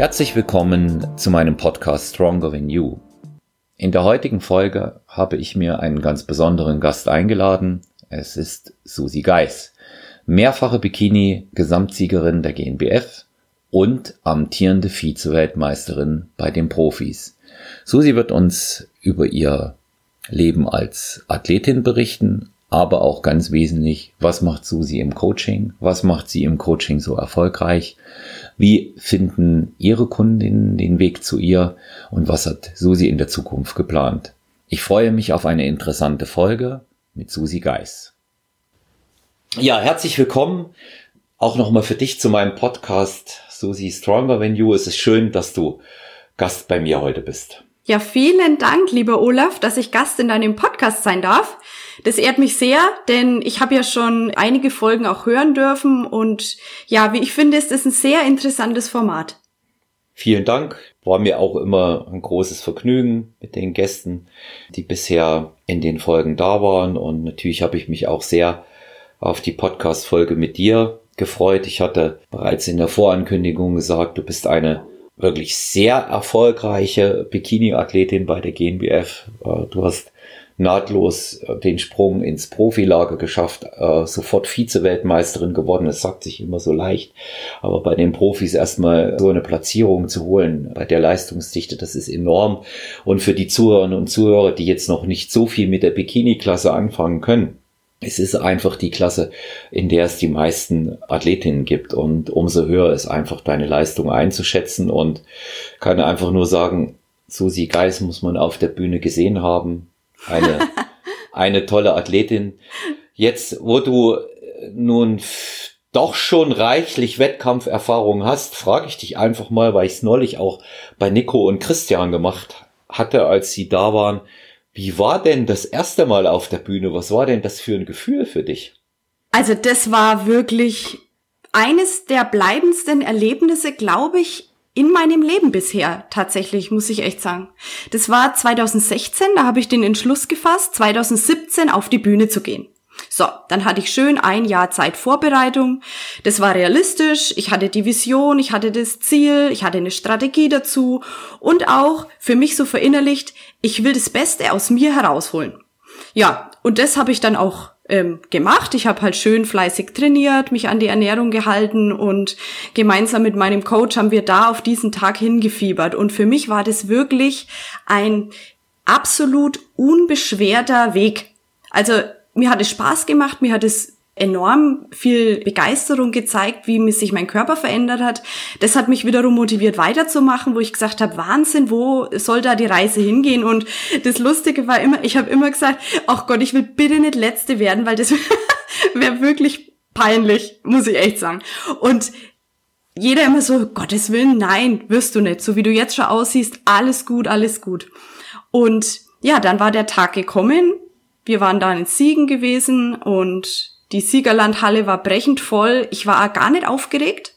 Herzlich willkommen zu meinem Podcast Stronger Than You. In der heutigen Folge habe ich mir einen ganz besonderen Gast eingeladen. Es ist Susi Geis, mehrfache Bikini-Gesamtsiegerin der GNBF und amtierende Vize-Weltmeisterin bei den Profis. Susi wird uns über ihr Leben als Athletin berichten, aber auch ganz wesentlich, was macht Susi im Coaching, was macht sie im Coaching so erfolgreich, wie finden ihre Kundinnen den Weg zu ihr und was hat Susi in der Zukunft geplant. Ich freue mich auf eine interessante Folge mit Susi Geis. Ja, herzlich willkommen auch nochmal für dich zu meinem Podcast Susi Stronger Than You. Es ist schön, dass du Gast bei mir heute bist. Ja, vielen Dank, lieber Olaf, dass ich Gast in deinem Podcast sein darf. Das ehrt mich sehr, denn ich habe ja schon einige Folgen auch hören dürfen und ja, wie ich finde, ist das ein sehr interessantes Format. Vielen Dank. War mir auch immer ein großes Vergnügen mit den Gästen, die bisher in den Folgen da waren. Und natürlich habe ich mich auch sehr auf die Podcast-Folge mit dir gefreut. Ich hatte bereits in der Vorankündigung gesagt, du bist eine wirklich sehr erfolgreiche Bikini-Athletin bei der GNBF. Äh, du hast nahtlos äh, den Sprung ins Profilager geschafft, äh, sofort Vize-Weltmeisterin geworden. Es sagt sich immer so leicht, aber bei den Profis erstmal so eine Platzierung zu holen, bei der Leistungsdichte, das ist enorm. Und für die Zuhörerinnen und Zuhörer, die jetzt noch nicht so viel mit der Bikini-Klasse anfangen können, es ist einfach die Klasse, in der es die meisten Athletinnen gibt und umso höher ist einfach deine Leistung einzuschätzen und kann einfach nur sagen, Susi Geis muss man auf der Bühne gesehen haben. Eine, eine tolle Athletin. Jetzt, wo du nun doch schon reichlich Wettkampferfahrung hast, frage ich dich einfach mal, weil ich es neulich auch bei Nico und Christian gemacht hatte, als sie da waren. Wie war denn das erste Mal auf der Bühne? Was war denn das für ein Gefühl für dich? Also das war wirklich eines der bleibendsten Erlebnisse, glaube ich, in meinem Leben bisher tatsächlich, muss ich echt sagen. Das war 2016, da habe ich den Entschluss gefasst, 2017 auf die Bühne zu gehen. So, dann hatte ich schön ein Jahr Zeit Vorbereitung. Das war realistisch. Ich hatte die Vision, ich hatte das Ziel, ich hatte eine Strategie dazu und auch für mich so verinnerlicht, ich will das Beste aus mir herausholen. Ja, und das habe ich dann auch ähm, gemacht. Ich habe halt schön fleißig trainiert, mich an die Ernährung gehalten und gemeinsam mit meinem Coach haben wir da auf diesen Tag hingefiebert. Und für mich war das wirklich ein absolut unbeschwerter Weg. Also mir hat es Spaß gemacht, mir hat es enorm viel Begeisterung gezeigt, wie sich mein Körper verändert hat. Das hat mich wiederum motiviert weiterzumachen, wo ich gesagt habe, Wahnsinn, wo soll da die Reise hingehen? Und das Lustige war immer, ich habe immer gesagt, ach Gott, ich will bitte nicht Letzte werden, weil das wäre wirklich peinlich, muss ich echt sagen. Und jeder immer so, Gottes Willen, nein, wirst du nicht. So wie du jetzt schon aussiehst, alles gut, alles gut. Und ja, dann war der Tag gekommen. Wir waren da in Siegen gewesen und die Siegerlandhalle war brechend voll. Ich war gar nicht aufgeregt.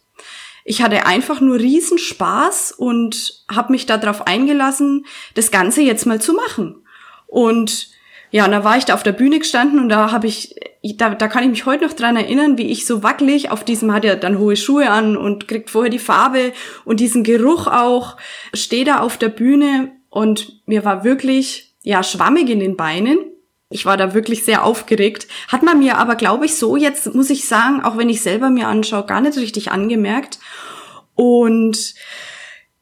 Ich hatte einfach nur riesen Spaß und habe mich darauf eingelassen, das Ganze jetzt mal zu machen. Und ja, und da war ich da auf der Bühne gestanden und da habe ich, da, da kann ich mich heute noch dran erinnern, wie ich so wackelig auf diesem, hat ja dann hohe Schuhe an und kriegt vorher die Farbe und diesen Geruch auch, stehe da auf der Bühne und mir war wirklich, ja, schwammig in den Beinen. Ich war da wirklich sehr aufgeregt. Hat man mir aber, glaube ich, so jetzt, muss ich sagen, auch wenn ich selber mir anschaue, gar nicht richtig angemerkt. Und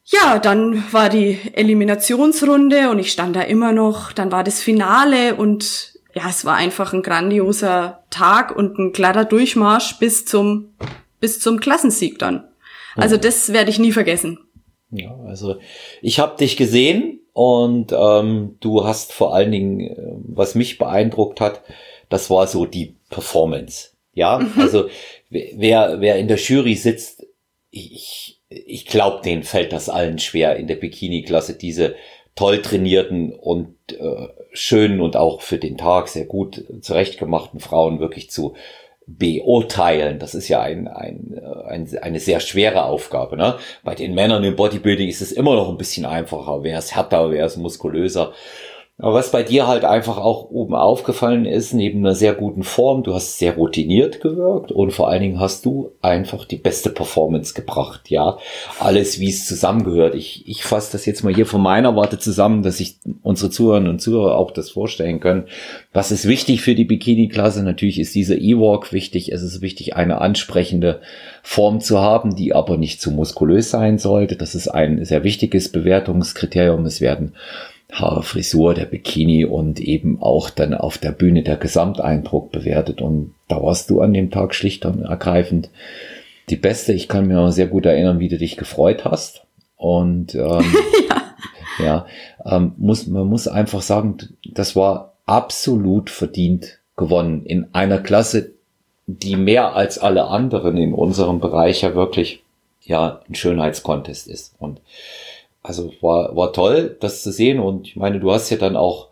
ja, dann war die Eliminationsrunde und ich stand da immer noch. Dann war das Finale und ja, es war einfach ein grandioser Tag und ein glatter Durchmarsch bis zum, bis zum Klassensieg dann. Also das werde ich nie vergessen. Ja, also ich habe dich gesehen und ähm, du hast vor allen Dingen, äh, was mich beeindruckt hat, das war so die Performance. Ja, mhm. also wer, wer in der Jury sitzt, ich, ich glaube, denen fällt das allen schwer in der Bikini-Klasse, diese toll trainierten und äh, schönen und auch für den Tag sehr gut zurechtgemachten Frauen wirklich zu beurteilen. Das ist ja ein, ein, ein, eine sehr schwere Aufgabe. Ne? Bei den Männern im Bodybuilding ist es immer noch ein bisschen einfacher. Wer ist härter, wer ist muskulöser. Aber was bei dir halt einfach auch oben aufgefallen ist, neben einer sehr guten Form, du hast sehr routiniert gewirkt und vor allen Dingen hast du einfach die beste Performance gebracht, ja. Alles, wie es zusammengehört. Ich, ich fasse das jetzt mal hier von meiner Warte zusammen, dass sich unsere Zuhörerinnen und Zuhörer auch das vorstellen können. Was ist wichtig für die Bikini-Klasse? Natürlich ist dieser E-Walk wichtig. Es ist wichtig, eine ansprechende Form zu haben, die aber nicht zu muskulös sein sollte. Das ist ein sehr wichtiges Bewertungskriterium. Es werden Haare, Frisur, der Bikini und eben auch dann auf der Bühne der Gesamteindruck bewertet. Und da warst du an dem Tag schlicht und ergreifend die Beste. Ich kann mir sehr gut erinnern, wie du dich gefreut hast. Und ähm, ja, ja ähm, muss, man muss einfach sagen, das war absolut verdient gewonnen in einer Klasse, die mehr als alle anderen in unserem Bereich ja wirklich ja ein Schönheitskontest ist. Und also war, war toll, das zu sehen. Und ich meine, du hast ja dann auch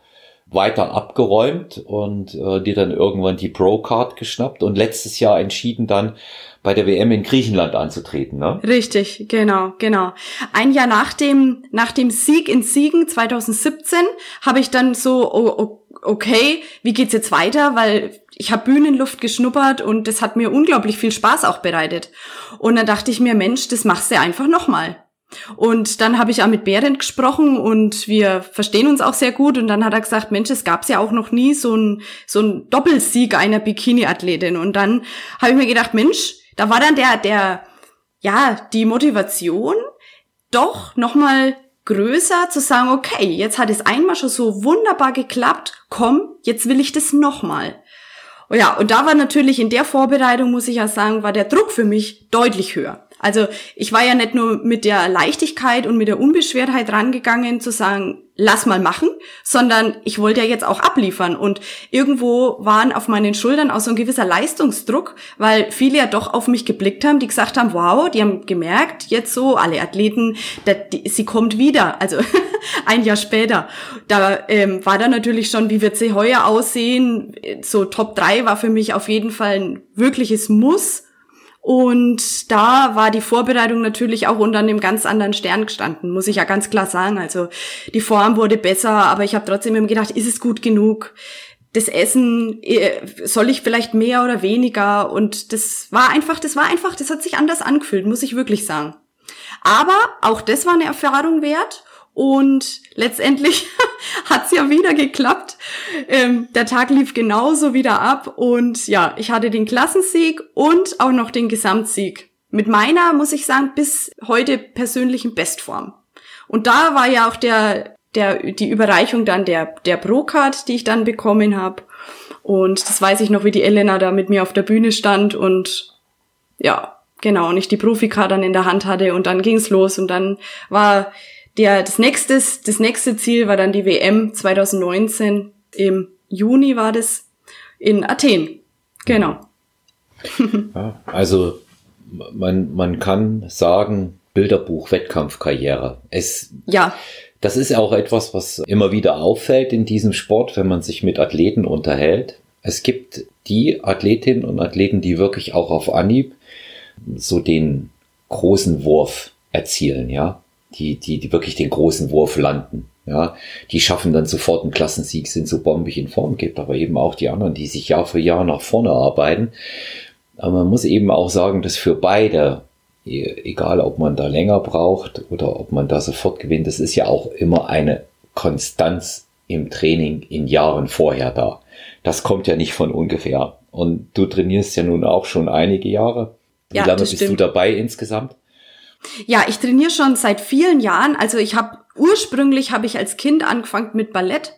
weiter abgeräumt und äh, dir dann irgendwann die Pro-Card geschnappt und letztes Jahr entschieden dann bei der WM in Griechenland anzutreten, ne? Richtig, genau, genau. Ein Jahr nach dem, nach dem Sieg in Siegen 2017 habe ich dann so, oh, okay, wie geht's jetzt weiter? Weil ich habe Bühnenluft geschnuppert und das hat mir unglaublich viel Spaß auch bereitet. Und dann dachte ich mir, Mensch, das machst du einfach nochmal. Und dann habe ich auch mit Behrendt gesprochen und wir verstehen uns auch sehr gut. Und dann hat er gesagt, Mensch, es gab's ja auch noch nie so ein, so ein Doppelsieg einer Bikini-Athletin. Und dann habe ich mir gedacht, Mensch, da war dann der, der, ja, die Motivation, doch nochmal größer zu sagen, okay, jetzt hat es einmal schon so wunderbar geklappt, komm, jetzt will ich das nochmal. Ja, und da war natürlich in der Vorbereitung, muss ich ja sagen, war der Druck für mich deutlich höher. Also ich war ja nicht nur mit der Leichtigkeit und mit der Unbeschwertheit rangegangen zu sagen, lass mal machen, sondern ich wollte ja jetzt auch abliefern. Und irgendwo waren auf meinen Schultern auch so ein gewisser Leistungsdruck, weil viele ja doch auf mich geblickt haben, die gesagt haben, wow, die haben gemerkt, jetzt so, alle Athleten, da, die, sie kommt wieder. Also ein Jahr später. Da ähm, war dann natürlich schon, wie wird sie heuer aussehen? So Top 3 war für mich auf jeden Fall ein wirkliches Muss. Und da war die Vorbereitung natürlich auch unter einem ganz anderen Stern gestanden, muss ich ja ganz klar sagen. Also die Form wurde besser, aber ich habe trotzdem immer gedacht, ist es gut genug? Das Essen, äh, soll ich vielleicht mehr oder weniger? Und das war einfach, das war einfach, das hat sich anders angefühlt, muss ich wirklich sagen. Aber auch das war eine Erfahrung wert. Und letztendlich hat's ja wieder geklappt. Ähm, der Tag lief genauso wieder ab und ja, ich hatte den Klassensieg und auch noch den Gesamtsieg. Mit meiner, muss ich sagen, bis heute persönlichen Bestform. Und da war ja auch der, der, die Überreichung dann der, der Pro-Card, die ich dann bekommen habe. Und das weiß ich noch, wie die Elena da mit mir auf der Bühne stand und ja, genau, und ich die Profikarte dann in der Hand hatte und dann ging's los und dann war der, das, nächste, das nächste Ziel war dann die WM 2019. Im Juni war das in Athen. Genau. Ja, also man, man kann sagen, Bilderbuch, Wettkampfkarriere. Es, ja. Das ist auch etwas, was immer wieder auffällt in diesem Sport, wenn man sich mit Athleten unterhält. Es gibt die Athletinnen und Athleten, die wirklich auch auf Anhieb so den großen Wurf erzielen, ja die, die, die wirklich den großen Wurf landen. Ja, die schaffen dann sofort einen Klassensieg, sind so bombig in Form, gibt aber eben auch die anderen, die sich Jahr für Jahr nach vorne arbeiten. Aber man muss eben auch sagen, dass für beide, e, egal ob man da länger braucht oder ob man da sofort gewinnt, das ist ja auch immer eine Konstanz im Training in Jahren vorher da. Das kommt ja nicht von ungefähr. Und du trainierst ja nun auch schon einige Jahre. Wie ja, lange bist stimmt. du dabei insgesamt? Ja, ich trainiere schon seit vielen Jahren. Also ich habe ursprünglich habe ich als Kind angefangen mit Ballett.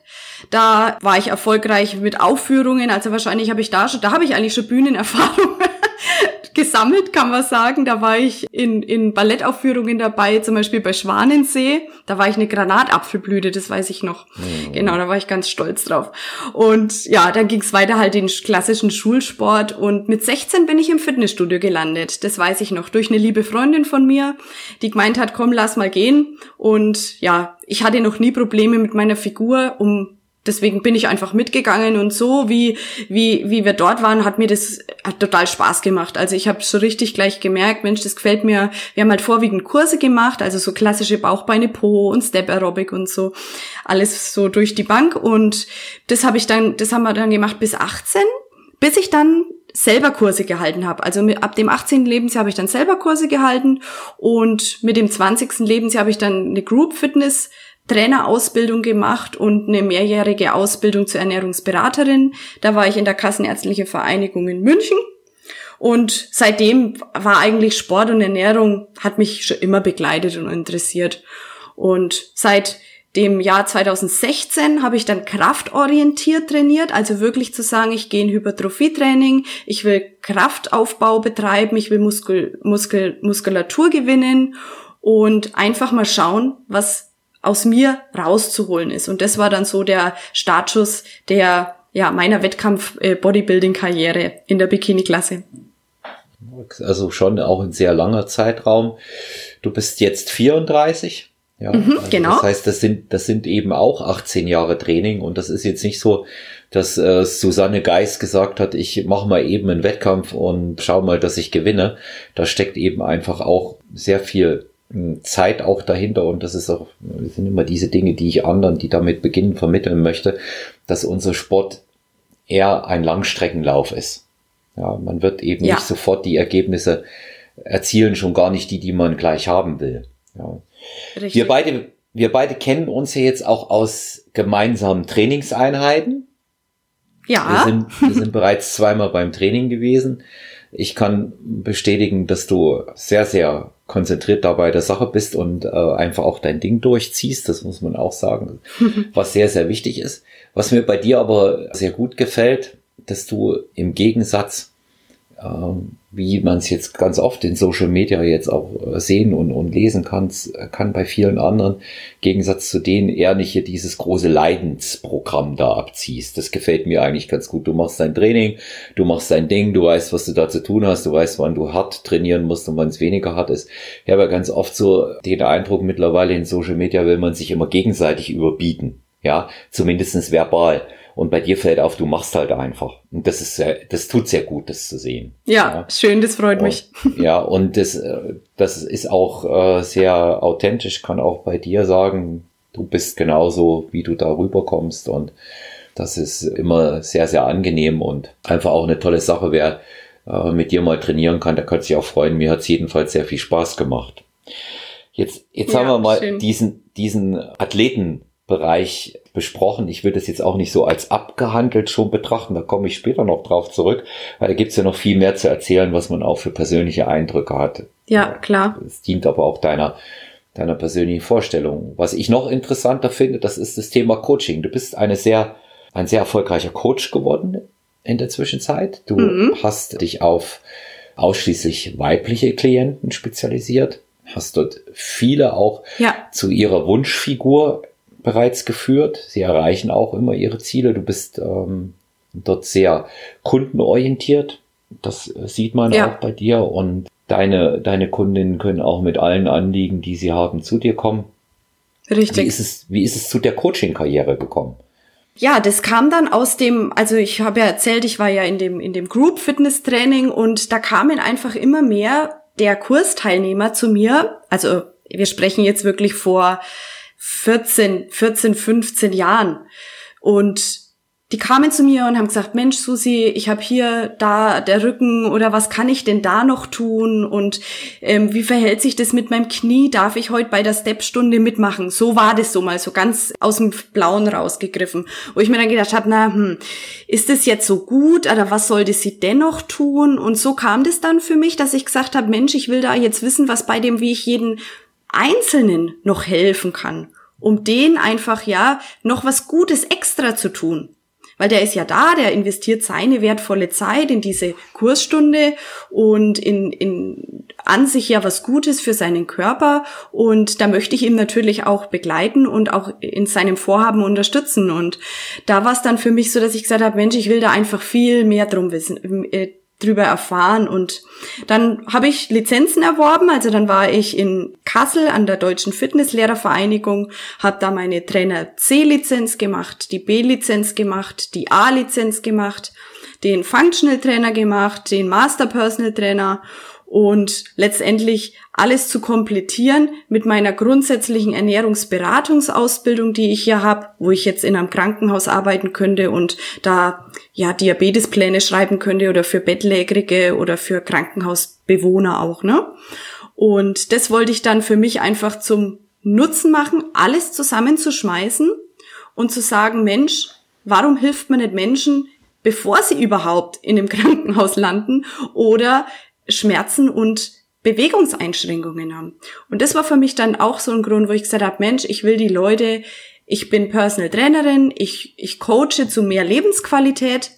Da war ich erfolgreich mit Aufführungen. Also wahrscheinlich habe ich da schon, da habe ich eigentlich schon Bühnenerfahrung gesammelt, kann man sagen. Da war ich in, in Ballettaufführungen dabei, zum Beispiel bei Schwanensee. Da war ich eine Granatapfelblüte, das weiß ich noch. Mhm. Genau, da war ich ganz stolz drauf. Und ja, dann ging es weiter halt in klassischen Schulsport. Und mit 16 bin ich im Fitnessstudio gelandet. Das weiß ich noch. Durch eine liebe Freundin von mir, die gemeint hat, komm, lass mal gehen. Und ja, ich hatte noch nie Probleme mit meiner Figur, um deswegen bin ich einfach mitgegangen und so wie wie wie wir dort waren, hat mir das hat total Spaß gemacht. Also ich habe so richtig gleich gemerkt, Mensch, das gefällt mir. Wir haben halt vorwiegend Kurse gemacht, also so klassische Bauchbeine Po und Step Aerobic und so alles so durch die Bank und das habe ich dann das haben wir dann gemacht bis 18, bis ich dann selber Kurse gehalten habe. Also mit, ab dem 18. Lebensjahr habe ich dann selber Kurse gehalten und mit dem 20. Lebensjahr habe ich dann eine Group Fitness Trainerausbildung gemacht und eine mehrjährige Ausbildung zur Ernährungsberaterin. Da war ich in der Kassenärztlichen Vereinigung in München. Und seitdem war eigentlich Sport und Ernährung, hat mich schon immer begleitet und interessiert. Und seit dem Jahr 2016 habe ich dann kraftorientiert trainiert, also wirklich zu sagen, ich gehe in Hypertrophietraining, ich will Kraftaufbau betreiben, ich will Muskel, Muskel, Muskulatur gewinnen und einfach mal schauen, was aus mir rauszuholen ist. Und das war dann so der Startschuss der ja meiner Wettkampf-Bodybuilding-Karriere äh, in der Bikini-Klasse. Also schon auch ein sehr langer Zeitraum. Du bist jetzt 34. Ja, mhm, also genau. Das heißt, das sind, das sind eben auch 18 Jahre Training und das ist jetzt nicht so, dass äh, Susanne Geis gesagt hat, ich mache mal eben einen Wettkampf und schau mal, dass ich gewinne. Da steckt eben einfach auch sehr viel Zeit auch dahinter und das ist auch, das sind immer diese Dinge, die ich anderen, die damit beginnen, vermitteln möchte, dass unser Sport eher ein Langstreckenlauf ist. Ja, man wird eben ja. nicht sofort die Ergebnisse erzielen, schon gar nicht die, die man gleich haben will. Ja. Wir beide, wir beide kennen uns ja jetzt auch aus gemeinsamen Trainingseinheiten. Ja. Wir sind, wir sind bereits zweimal beim Training gewesen. Ich kann bestätigen, dass du sehr, sehr konzentriert dabei der Sache bist und äh, einfach auch dein Ding durchziehst. Das muss man auch sagen, was sehr, sehr wichtig ist. Was mir bei dir aber sehr gut gefällt, dass du im Gegensatz wie man es jetzt ganz oft in Social Media jetzt auch äh, sehen und, und lesen kann, kann bei vielen anderen, Gegensatz zu denen eher nicht hier dieses große Leidensprogramm da abziehst. Das gefällt mir eigentlich ganz gut. Du machst dein Training, du machst dein Ding, du weißt, was du da zu tun hast, du weißt, wann du hart trainieren musst und wann es weniger hart ist. Ich habe ja ganz oft so den Eindruck, mittlerweile in Social Media will man sich immer gegenseitig überbieten. Ja, zumindestens verbal. Und bei dir fällt auf, du machst halt einfach. Und das ist sehr, das tut sehr gut, das zu sehen. Ja, ja. schön, das freut und, mich. Ja, und das, äh, das ist auch äh, sehr authentisch, kann auch bei dir sagen, du bist genauso, wie du da rüberkommst. Und das ist immer sehr, sehr angenehm und einfach auch eine tolle Sache. Wer äh, mit dir mal trainieren kann, der kann sich auch freuen. Mir hat es jedenfalls sehr viel Spaß gemacht. Jetzt, jetzt ja, haben wir mal schön. diesen, diesen Athleten Bereich besprochen. Ich würde es jetzt auch nicht so als abgehandelt schon betrachten, da komme ich später noch drauf zurück, weil da gibt es ja noch viel mehr zu erzählen, was man auch für persönliche Eindrücke hat. Ja, klar. Es dient aber auch deiner, deiner persönlichen Vorstellung. Was ich noch interessanter finde, das ist das Thema Coaching. Du bist eine sehr, ein sehr erfolgreicher Coach geworden in der Zwischenzeit. Du mhm. hast dich auf ausschließlich weibliche Klienten spezialisiert, hast dort viele auch ja. zu ihrer Wunschfigur bereits geführt. Sie erreichen auch immer ihre Ziele. Du bist ähm, dort sehr kundenorientiert. Das äh, sieht man ja. auch bei dir. Und deine, deine Kundinnen können auch mit allen Anliegen, die sie haben, zu dir kommen. Richtig. Wie ist es, wie ist es zu der Coaching-Karriere gekommen? Ja, das kam dann aus dem, also ich habe ja erzählt, ich war ja in dem, in dem Group Fitness Training und da kamen einfach immer mehr der Kursteilnehmer zu mir. Also wir sprechen jetzt wirklich vor 14, 14, 15 Jahren. Und die kamen zu mir und haben gesagt, Mensch, Susi, ich habe hier, da der Rücken oder was kann ich denn da noch tun und ähm, wie verhält sich das mit meinem Knie? Darf ich heute bei der Stepstunde mitmachen? So war das so mal, so ganz aus dem Blauen rausgegriffen, wo ich mir dann gedacht habe, na, hm, ist das jetzt so gut oder was sollte sie dennoch tun? Und so kam das dann für mich, dass ich gesagt habe, Mensch, ich will da jetzt wissen, was bei dem, wie ich jeden Einzelnen noch helfen kann, um den einfach ja noch was Gutes extra zu tun. Weil der ist ja da, der investiert seine wertvolle Zeit in diese Kursstunde und in, in an sich ja was Gutes für seinen Körper. Und da möchte ich ihm natürlich auch begleiten und auch in seinem Vorhaben unterstützen. Und da war es dann für mich so, dass ich gesagt habe, Mensch, ich will da einfach viel mehr drum wissen, äh, drüber erfahren. Und dann habe ich Lizenzen erworben, also dann war ich in Kassel an der Deutschen Fitnesslehrervereinigung, habe da meine Trainer C-Lizenz gemacht, die B-Lizenz gemacht, die A-Lizenz gemacht, den Functional Trainer gemacht, den Master Personal Trainer und letztendlich alles zu komplettieren mit meiner grundsätzlichen Ernährungsberatungsausbildung, die ich hier habe, wo ich jetzt in einem Krankenhaus arbeiten könnte und da ja Diabetespläne schreiben könnte oder für Bettlägerige oder für Krankenhausbewohner auch, ne? Und das wollte ich dann für mich einfach zum Nutzen machen, alles zusammenzuschmeißen und zu sagen, Mensch, warum hilft man nicht Menschen, bevor sie überhaupt in einem Krankenhaus landen oder Schmerzen und Bewegungseinschränkungen haben. Und das war für mich dann auch so ein Grund, wo ich gesagt habe, Mensch, ich will die Leute, ich bin Personal Trainerin, ich, ich coache zu mehr Lebensqualität.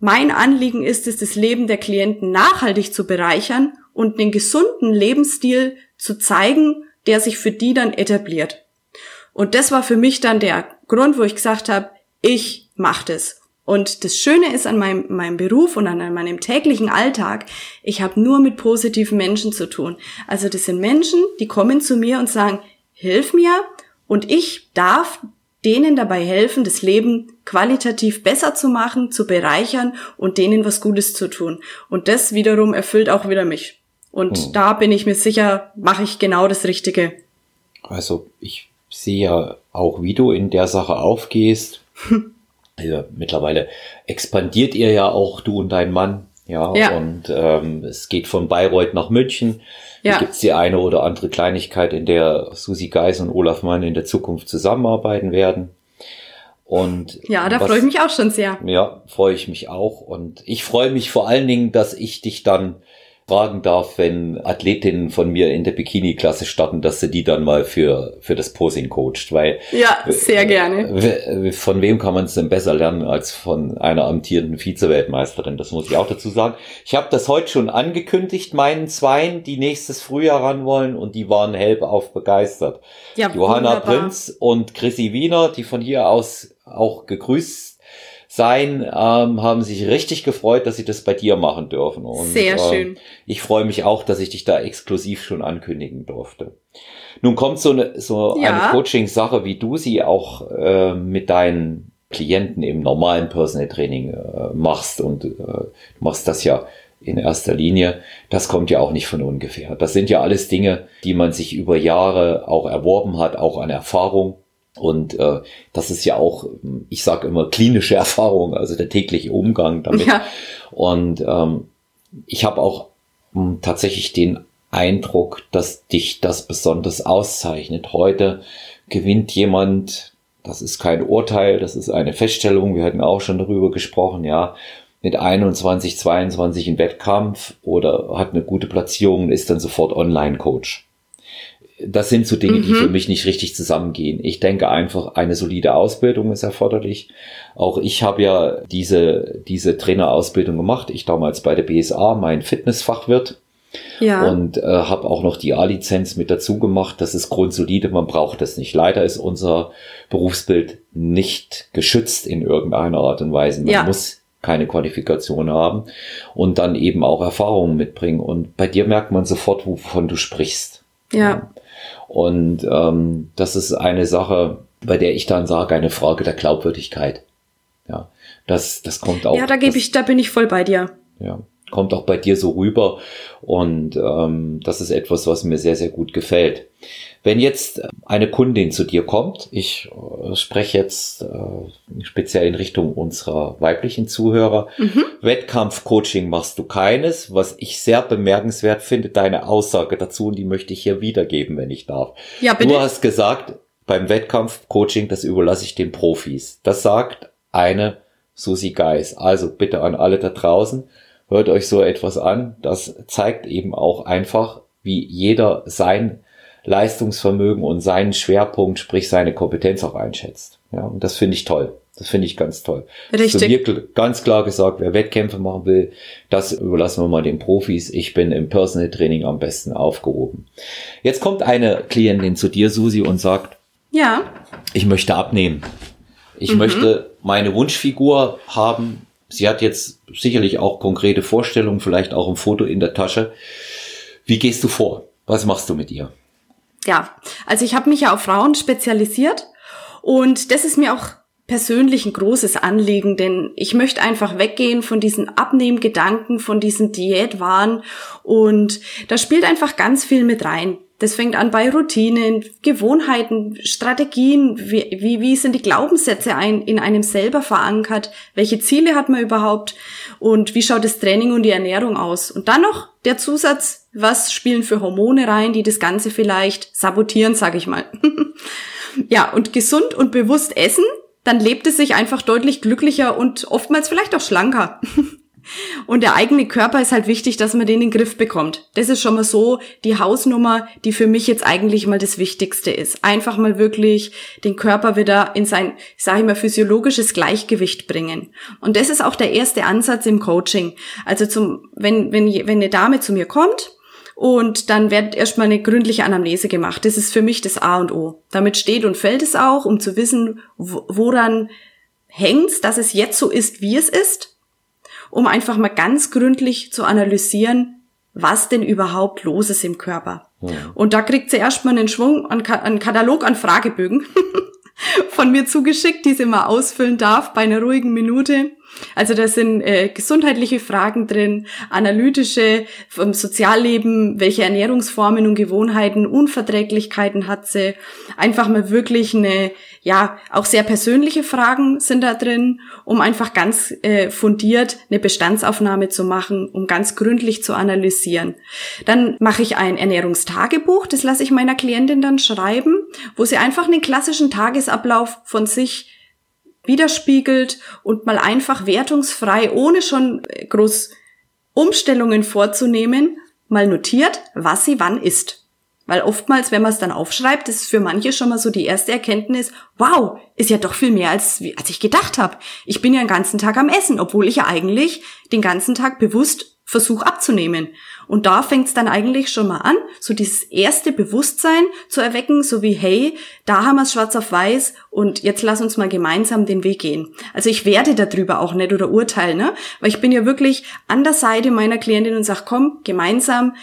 Mein Anliegen ist es, das Leben der Klienten nachhaltig zu bereichern und den gesunden Lebensstil zu zeigen, der sich für die dann etabliert. Und das war für mich dann der Grund, wo ich gesagt habe, ich mache das. Und das Schöne ist an meinem, meinem Beruf und an meinem täglichen Alltag, ich habe nur mit positiven Menschen zu tun. Also das sind Menschen, die kommen zu mir und sagen, hilf mir und ich darf denen dabei helfen, das Leben qualitativ besser zu machen, zu bereichern und denen was Gutes zu tun. Und das wiederum erfüllt auch wieder mich. Und hm. da bin ich mir sicher, mache ich genau das Richtige. Also ich sehe ja auch, wie du in der Sache aufgehst. Also mittlerweile expandiert ihr ja auch, du und dein Mann. Ja, ja. und ähm, es geht von Bayreuth nach München. Ja. Hier gibt's die eine oder andere Kleinigkeit, in der Susi Geis und Olaf Mann in der Zukunft zusammenarbeiten werden. Und ja, da freue ich mich auch schon sehr. Ja, freue ich mich auch. Und ich freue mich vor allen Dingen, dass ich dich dann fragen darf, wenn Athletinnen von mir in der Bikini-Klasse starten, dass sie die dann mal für, für das Posing coacht, weil. Ja, sehr gerne. Von wem kann man es denn besser lernen als von einer amtierenden Vize-Weltmeisterin? Das muss ich auch dazu sagen. Ich habe das heute schon angekündigt, meinen Zweien, die nächstes Frühjahr ran wollen und die waren hellauf begeistert. Ja, Johanna wunderbar. Prinz und Chrissy Wiener, die von hier aus auch gegrüßt sein, ähm, haben sich richtig gefreut, dass sie das bei dir machen dürfen. Und, Sehr ähm, schön. Äh, ich freue mich auch, dass ich dich da exklusiv schon ankündigen durfte. Nun kommt so eine, so ja. eine Coaching-Sache, wie du sie auch äh, mit deinen Klienten im normalen Personal Training äh, machst und äh, machst das ja in erster Linie. Das kommt ja auch nicht von ungefähr. Das sind ja alles Dinge, die man sich über Jahre auch erworben hat, auch an Erfahrung. Und äh, das ist ja auch, ich sage immer, klinische Erfahrung, also der tägliche Umgang damit. Ja. Und ähm, ich habe auch mh, hm, tatsächlich den Eindruck, dass dich das besonders auszeichnet. Heute gewinnt jemand, das ist kein Urteil, das ist eine Feststellung, wir hatten auch schon darüber gesprochen, ja, mit 21, 22 im Wettkampf oder hat eine gute Platzierung und ist dann sofort Online-Coach das sind so Dinge, mhm. die für mich nicht richtig zusammengehen. Ich denke einfach, eine solide Ausbildung ist erforderlich. Auch ich habe ja diese, diese Trainerausbildung gemacht. Ich damals bei der BSA, mein Fitnessfachwirt. Ja. Und äh, habe auch noch die A-Lizenz mit dazu gemacht. Das ist grundsolide, man braucht das nicht. Leider ist unser Berufsbild nicht geschützt in irgendeiner Art und Weise. Man ja. muss keine Qualifikation haben und dann eben auch Erfahrungen mitbringen. Und bei dir merkt man sofort, wovon du sprichst. Ja. Und ähm, das ist eine Sache, bei der ich dann sage, eine Frage der Glaubwürdigkeit. Ja, das, das kommt auch. Ja, da gebe ich, da bin ich voll bei dir. Ja, kommt auch bei dir so rüber. Und ähm, das ist etwas, was mir sehr, sehr gut gefällt. Wenn jetzt eine Kundin zu dir kommt, ich äh, spreche jetzt äh, speziell in Richtung unserer weiblichen Zuhörer, mhm. Wettkampfcoaching machst du keines, was ich sehr bemerkenswert finde, deine Aussage dazu und die möchte ich hier wiedergeben, wenn ich darf. Ja, bitte. Du hast gesagt, beim Wettkampfcoaching, das überlasse ich den Profis. Das sagt eine Susi Geis. Also bitte an alle da draußen, hört euch so etwas an. Das zeigt eben auch einfach, wie jeder sein Leistungsvermögen und seinen Schwerpunkt, sprich seine Kompetenz auch einschätzt. Ja, und das finde ich toll. Das finde ich ganz toll. Richtig. Zu mir ganz klar gesagt, wer Wettkämpfe machen will, das überlassen wir mal den Profis. Ich bin im Personal Training am besten aufgehoben. Jetzt kommt eine Klientin zu dir, Susi, und sagt, ja, ich möchte abnehmen. Ich mhm. möchte meine Wunschfigur haben Sie hat jetzt sicherlich auch konkrete Vorstellungen, vielleicht auch ein Foto in der Tasche. Wie gehst du vor? Was machst du mit ihr? Ja, also ich habe mich ja auf Frauen spezialisiert und das ist mir auch persönlich ein großes Anliegen, denn ich möchte einfach weggehen von diesen Abnehmgedanken, von diesen Diätwahn und da spielt einfach ganz viel mit rein. Das fängt an bei Routinen, Gewohnheiten, Strategien, wie, wie, wie sind die Glaubenssätze ein, in einem selber verankert, welche Ziele hat man überhaupt und wie schaut das Training und die Ernährung aus. Und dann noch der Zusatz, was spielen für Hormone rein, die das Ganze vielleicht sabotieren, sage ich mal. ja, und gesund und bewusst essen, dann lebt es sich einfach deutlich glücklicher und oftmals vielleicht auch schlanker. Und der eigene Körper ist halt wichtig, dass man den in den Griff bekommt. Das ist schon mal so die Hausnummer, die für mich jetzt eigentlich mal das Wichtigste ist. Einfach mal wirklich den Körper wieder in sein, sage ich mal, physiologisches Gleichgewicht bringen. Und das ist auch der erste Ansatz im Coaching. Also zum, wenn, wenn, wenn eine Dame zu mir kommt, und dann wird erstmal eine gründliche Anamnese gemacht. Das ist für mich das A und O. Damit steht und fällt es auch, um zu wissen, woran hängt's, dass es jetzt so ist, wie es ist um einfach mal ganz gründlich zu analysieren, was denn überhaupt los ist im Körper. Ja. Und da kriegt sie erstmal einen Schwung, einen Katalog an Fragebögen von mir zugeschickt, die sie mal ausfüllen darf bei einer ruhigen Minute. Also da sind äh, gesundheitliche Fragen drin, analytische vom Sozialleben, welche Ernährungsformen und Gewohnheiten, Unverträglichkeiten hat sie. Einfach mal wirklich eine ja, auch sehr persönliche Fragen sind da drin, um einfach ganz äh, fundiert eine Bestandsaufnahme zu machen, um ganz gründlich zu analysieren. Dann mache ich ein Ernährungstagebuch, das lasse ich meiner Klientin dann schreiben, wo sie einfach einen klassischen Tagesablauf von sich widerspiegelt und mal einfach wertungsfrei, ohne schon äh, groß Umstellungen vorzunehmen, mal notiert, was sie wann isst. Weil oftmals, wenn man es dann aufschreibt, ist für manche schon mal so die erste Erkenntnis, wow, ist ja doch viel mehr, als, als ich gedacht habe. Ich bin ja den ganzen Tag am Essen, obwohl ich ja eigentlich den ganzen Tag bewusst versuche abzunehmen. Und da fängt es dann eigentlich schon mal an, so dieses erste Bewusstsein zu erwecken, so wie, hey, da haben wir es schwarz auf weiß und jetzt lass uns mal gemeinsam den Weg gehen. Also ich werde darüber auch nicht oder urteilen, ne? Weil ich bin ja wirklich an der Seite meiner Klientin und sag, komm, gemeinsam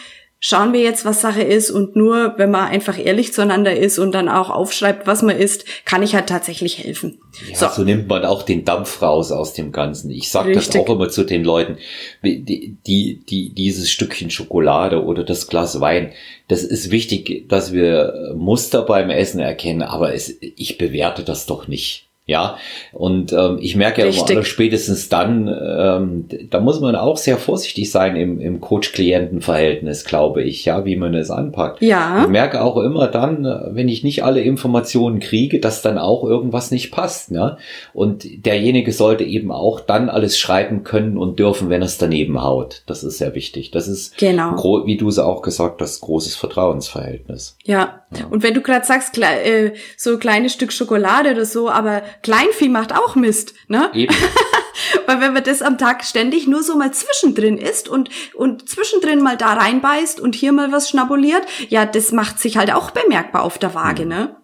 schauen wir jetzt, was Sache ist und nur, wenn man einfach ehrlich zueinander ist und dann auch aufschreibt, was man ist, kann ich halt tatsächlich helfen. Ja, so. so nimmt man auch den Dampf raus aus dem Ganzen. Ich sage das auch immer zu den Leuten, die, die, die, dieses Stückchen Schokolade oder das Glas Wein, das ist wichtig, dass wir Muster beim Essen erkennen, aber es, ich bewerte das doch nicht. Ja, und ähm, ich merke ja immer spätestens dann, ähm, da muss man auch sehr vorsichtig sein im, im Coach-Klienten-Verhältnis, glaube ich, ja, wie man es anpackt. Ja. Ich merke auch immer dann, wenn ich nicht alle Informationen kriege, dass dann auch irgendwas nicht passt. Ja? Und derjenige sollte eben auch dann alles schreiben können und dürfen, wenn es daneben haut. Das ist sehr wichtig. Das ist, genau. wie du es auch gesagt hast, großes Vertrauensverhältnis. Ja, ja. und wenn du gerade sagst, äh, so kleines Stück Schokolade oder so, aber Kleinvieh macht auch Mist, ne? Eben. Weil wenn man das am Tag ständig nur so mal zwischendrin isst und, und zwischendrin mal da reinbeißt und hier mal was schnabuliert, ja, das macht sich halt auch bemerkbar auf der Waage, ne?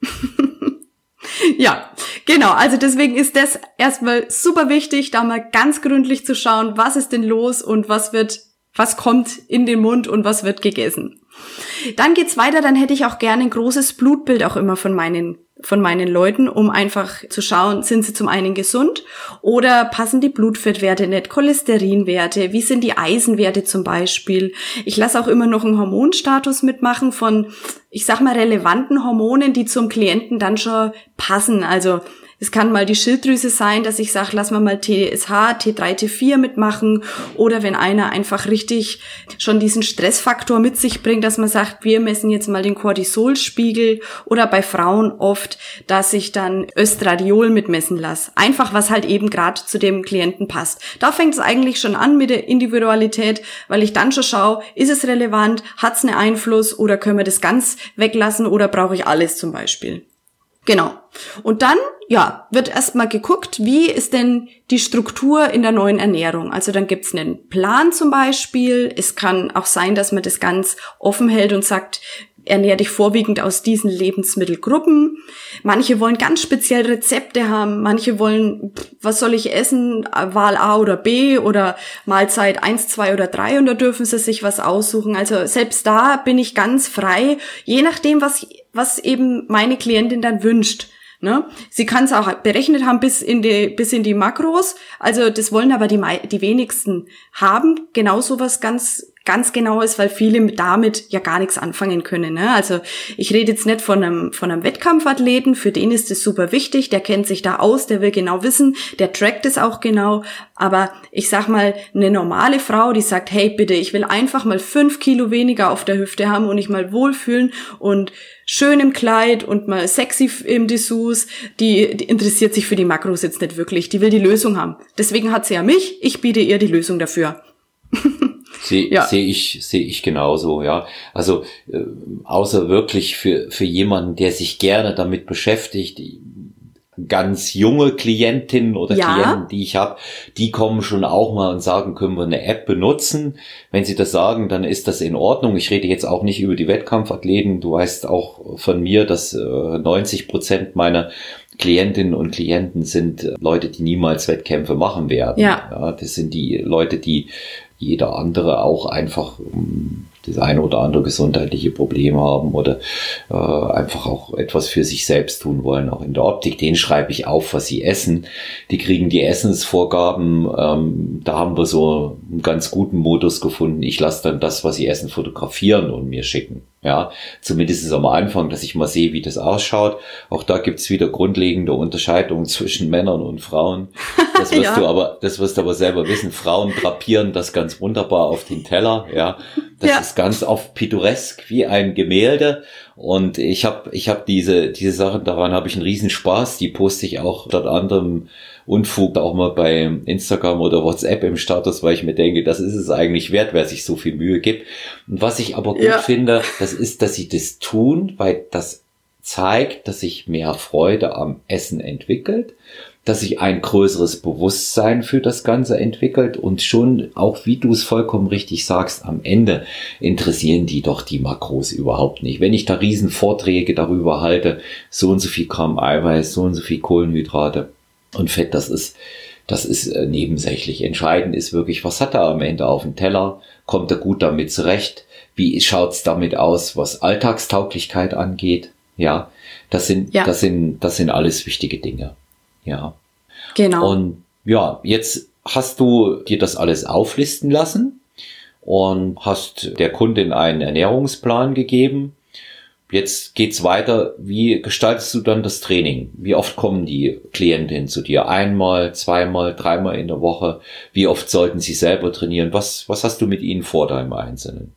ja, genau. Also deswegen ist das erstmal super wichtig, da mal ganz gründlich zu schauen, was ist denn los und was wird, was kommt in den Mund und was wird gegessen. Dann geht's weiter, dann hätte ich auch gerne ein großes Blutbild auch immer von meinen von meinen Leuten, um einfach zu schauen, sind sie zum einen gesund oder passen die Blutfettwerte nicht, Cholesterinwerte, wie sind die Eisenwerte zum Beispiel. Ich lasse auch immer noch einen Hormonstatus mitmachen von, ich sag mal, relevanten Hormonen, die zum Klienten dann schon passen. Also es kann mal die Schilddrüse sein, dass ich sage, lass mal mal TSH, T3, T4 mitmachen. Oder wenn einer einfach richtig schon diesen Stressfaktor mit sich bringt, dass man sagt, wir messen jetzt mal den Cortisolspiegel. Oder bei Frauen oft, dass ich dann Östradiol mitmessen lasse. Einfach, was halt eben gerade zu dem Klienten passt. Da fängt es eigentlich schon an mit der Individualität, weil ich dann schon schaue, ist es relevant, hat es einen Einfluss oder können wir das ganz weglassen oder brauche ich alles zum Beispiel. Genau. Und dann, ja, wird erstmal geguckt, wie ist denn die Struktur in der neuen Ernährung. Also dann gibt's einen Plan zum Beispiel. Es kann auch sein, dass man das ganz offen hält und sagt, ernähr dich vorwiegend aus diesen Lebensmittelgruppen. Manche wollen ganz speziell Rezepte haben, manche wollen, was soll ich essen, Wahl A oder B oder Mahlzeit eins, zwei oder drei und da dürfen sie sich was aussuchen. Also selbst da bin ich ganz frei, je nachdem, was, was eben meine Klientin dann wünscht. Ne? Sie kann es auch berechnet haben bis in die bis in die Makros. Also das wollen aber die die wenigsten haben. Genau sowas ganz ganz genau ist, weil viele damit ja gar nichts anfangen können. Ne? Also ich rede jetzt nicht von einem, von einem Wettkampfathleten, für den ist es super wichtig, der kennt sich da aus, der will genau wissen, der trackt es auch genau. Aber ich sag mal, eine normale Frau, die sagt, hey bitte, ich will einfach mal fünf Kilo weniger auf der Hüfte haben und ich mal wohlfühlen und schön im Kleid und mal sexy im Dessous, die, die interessiert sich für die Makros jetzt nicht wirklich. Die will die Lösung haben. Deswegen hat sie ja mich, ich biete ihr die Lösung dafür. Sehe ja. seh ich, sehe ich genauso, ja. Also äh, außer wirklich für, für jemanden, der sich gerne damit beschäftigt, ganz junge Klientinnen oder ja. Klienten, die ich habe, die kommen schon auch mal und sagen, können wir eine App benutzen? Wenn sie das sagen, dann ist das in Ordnung. Ich rede jetzt auch nicht über die Wettkampfathleten. Du weißt auch von mir, dass äh, 90 Prozent meiner Klientinnen und Klienten sind äh, Leute, die niemals Wettkämpfe machen werden. Ja. ja das sind die Leute, die jeder andere auch einfach um, das eine oder andere gesundheitliche Problem haben oder äh, einfach auch etwas für sich selbst tun wollen, auch in der Optik. Den schreibe ich auf, was sie essen. Die kriegen die Essensvorgaben. Ähm, da haben wir so einen ganz guten Modus gefunden. Ich lasse dann das, was sie essen, fotografieren und mir schicken. Ja, zumindest am Anfang, dass ich mal sehe, wie das ausschaut. Auch da gibt's wieder grundlegende Unterscheidungen zwischen Männern und Frauen. Das wirst ja. du aber, das wirst du aber selber wissen. Frauen drapieren das ganz wunderbar auf den Teller. Ja, das ja. ist ganz oft pittoresk wie ein Gemälde. Und ich habe, ich habe diese, diese Sachen, daran habe ich einen Riesenspaß. Die poste ich auch dort anderem Unfug auch mal bei Instagram oder WhatsApp im Status, weil ich mir denke, das ist es eigentlich wert, wer sich so viel Mühe gibt. Und was ich aber gut ja. finde, das ist, dass sie das tun, weil das zeigt, dass sich mehr Freude am Essen entwickelt, dass sich ein größeres Bewusstsein für das Ganze entwickelt und schon, auch wie du es vollkommen richtig sagst, am Ende interessieren die doch die Makros überhaupt nicht. Wenn ich da riesen Vorträge darüber halte, so und so viel Gramm Eiweiß, so und so viel Kohlenhydrate, und Fett, das ist, das ist äh, nebensächlich. Entscheidend ist wirklich, was hat er am Ende auf dem Teller? Kommt er gut damit zurecht? Wie schaut's damit aus, was Alltagstauglichkeit angeht? Ja, das sind, ja. das sind, das sind alles wichtige Dinge. Ja. Genau. Und ja, jetzt hast du dir das alles auflisten lassen und hast der Kundin einen Ernährungsplan gegeben Jetzt geht's weiter. Wie gestaltest du dann das Training? Wie oft kommen die Klientinnen zu dir? Einmal, zweimal, dreimal in der Woche? Wie oft sollten sie selber trainieren? Was, was hast du mit ihnen vor deinem Einzelnen?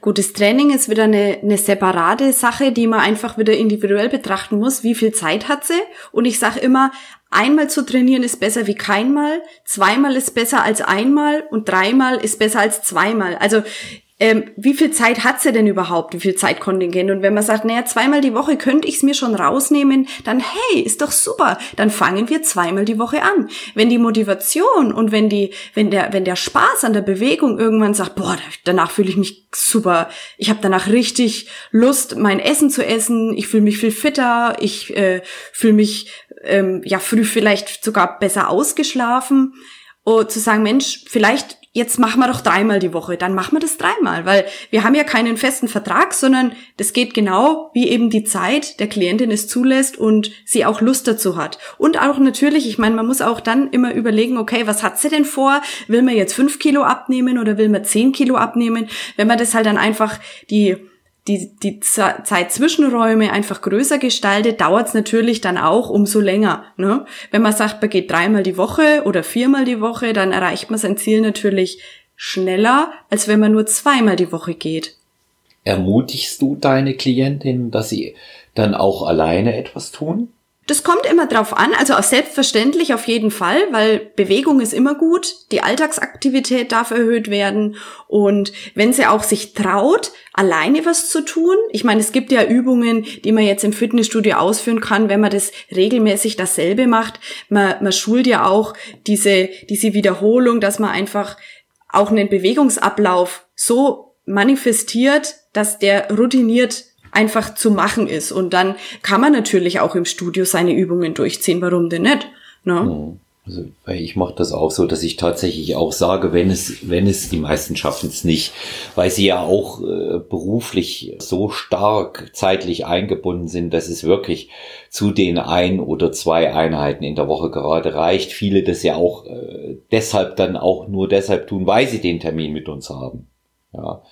Gutes Training ist wieder eine, eine separate Sache, die man einfach wieder individuell betrachten muss. Wie viel Zeit hat sie? Und ich sage immer, einmal zu trainieren ist besser wie keinmal, zweimal ist besser als einmal und dreimal ist besser als zweimal. Also ähm, wie viel Zeit hat sie denn überhaupt, wie viel Zeitkontingent? Und wenn man sagt, naja, zweimal die Woche könnte ich es mir schon rausnehmen, dann hey, ist doch super, dann fangen wir zweimal die Woche an. Wenn die Motivation und wenn die, wenn der, wenn der Spaß an der Bewegung irgendwann sagt, boah, danach fühle ich mich super, ich habe danach richtig Lust, mein Essen zu essen, ich fühle mich viel fitter, ich äh, fühle mich ähm, ja früh vielleicht sogar besser ausgeschlafen. Und zu sagen, Mensch, vielleicht jetzt machen wir doch dreimal die Woche, dann machen wir das dreimal, weil wir haben ja keinen festen Vertrag, sondern das geht genau, wie eben die Zeit der Klientin es zulässt und sie auch Lust dazu hat. Und auch natürlich, ich meine, man muss auch dann immer überlegen, okay, was hat sie denn vor? Will man jetzt fünf Kilo abnehmen oder will man zehn Kilo abnehmen? Wenn man das halt dann einfach die die, die Zeitzwischenräume einfach größer gestaltet, dauert es natürlich dann auch umso länger. Ne? Wenn man sagt, man geht dreimal die Woche oder viermal die Woche, dann erreicht man sein Ziel natürlich schneller, als wenn man nur zweimal die Woche geht. Ermutigst du deine Klientin, dass sie dann auch alleine etwas tun? Das kommt immer drauf an, also auch selbstverständlich auf jeden Fall, weil Bewegung ist immer gut, die Alltagsaktivität darf erhöht werden und wenn sie auch sich traut, alleine was zu tun, ich meine, es gibt ja Übungen, die man jetzt im Fitnessstudio ausführen kann, wenn man das regelmäßig dasselbe macht. Man, man schult ja auch diese, diese Wiederholung, dass man einfach auch einen Bewegungsablauf so manifestiert, dass der routiniert einfach zu machen ist. Und dann kann man natürlich auch im Studio seine Übungen durchziehen. Warum denn nicht? Ne? Mhm. Also ich mache das auch so, dass ich tatsächlich auch sage, wenn es, wenn es, die meisten schaffen es nicht, weil sie ja auch äh, beruflich so stark zeitlich eingebunden sind, dass es wirklich zu den ein oder zwei Einheiten in der Woche gerade reicht. Viele das ja auch äh, deshalb dann auch nur deshalb tun, weil sie den Termin mit uns haben. Ja.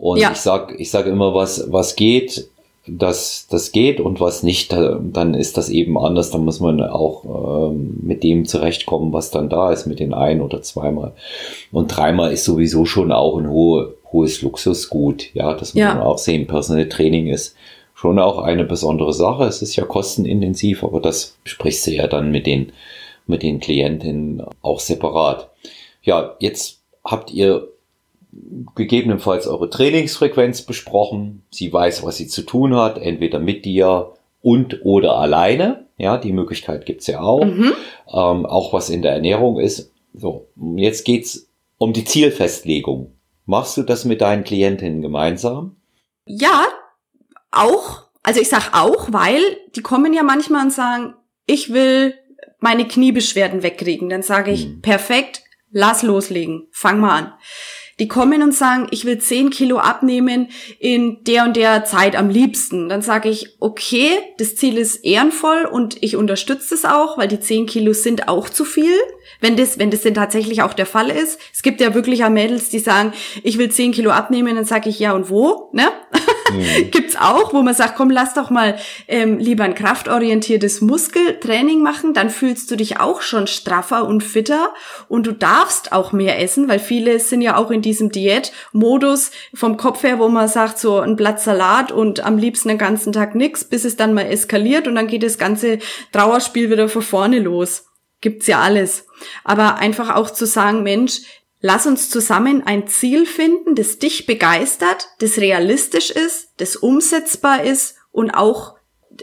Und ja. ich sag, ich sage immer, was, was geht, das, das geht und was nicht, dann ist das eben anders. Dann muss man auch ähm, mit dem zurechtkommen, was dann da ist, mit den ein oder zweimal. Und dreimal ist sowieso schon auch ein hohe, hohes Luxusgut. Ja, das muss ja. man auch sehen. Personal Training ist schon auch eine besondere Sache. Es ist ja kostenintensiv, aber das sprichst du ja dann mit den, mit den Klientinnen auch separat. Ja, jetzt habt ihr gegebenenfalls eure Trainingsfrequenz besprochen. Sie weiß, was sie zu tun hat, entweder mit dir und oder alleine. Ja, die Möglichkeit gibt's ja auch. Mhm. Ähm, auch was in der Ernährung ist. So, jetzt geht's um die Zielfestlegung. Machst du das mit deinen Klientinnen gemeinsam? Ja, auch. Also ich sag auch, weil die kommen ja manchmal und sagen, ich will meine Kniebeschwerden wegkriegen. Dann sage ich, mhm. perfekt, lass loslegen, fang mal an die kommen und sagen, ich will 10 Kilo abnehmen in der und der Zeit am liebsten. Dann sage ich, okay, das Ziel ist ehrenvoll und ich unterstütze es auch, weil die 10 Kilo sind auch zu viel. Wenn das, wenn das denn tatsächlich auch der Fall ist. Es gibt ja wirklich auch Mädels, die sagen, ich will 10 Kilo abnehmen, dann sage ich ja und wo, ne? Mhm. Gibt's auch, wo man sagt, komm, lass doch mal ähm, lieber ein kraftorientiertes Muskeltraining machen, dann fühlst du dich auch schon straffer und fitter und du darfst auch mehr essen, weil viele sind ja auch in diesem Diätmodus vom Kopf her, wo man sagt, so ein Blatt Salat und am liebsten den ganzen Tag nix, bis es dann mal eskaliert und dann geht das ganze Trauerspiel wieder von vorne los. Gibt's ja alles. Aber einfach auch zu sagen, Mensch, Lass uns zusammen ein Ziel finden, das dich begeistert, das realistisch ist, das umsetzbar ist und auch,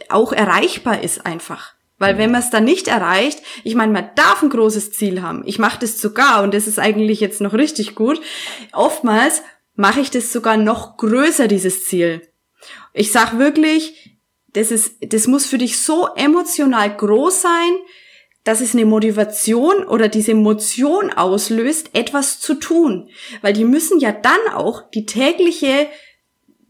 auch erreichbar ist einfach. Weil wenn man es dann nicht erreicht, ich meine, man darf ein großes Ziel haben. Ich mache das sogar und das ist eigentlich jetzt noch richtig gut. Oftmals mache ich das sogar noch größer, dieses Ziel. Ich sag wirklich, das ist, das muss für dich so emotional groß sein, dass es eine Motivation oder diese Emotion auslöst, etwas zu tun. Weil die müssen ja dann auch die tägliche,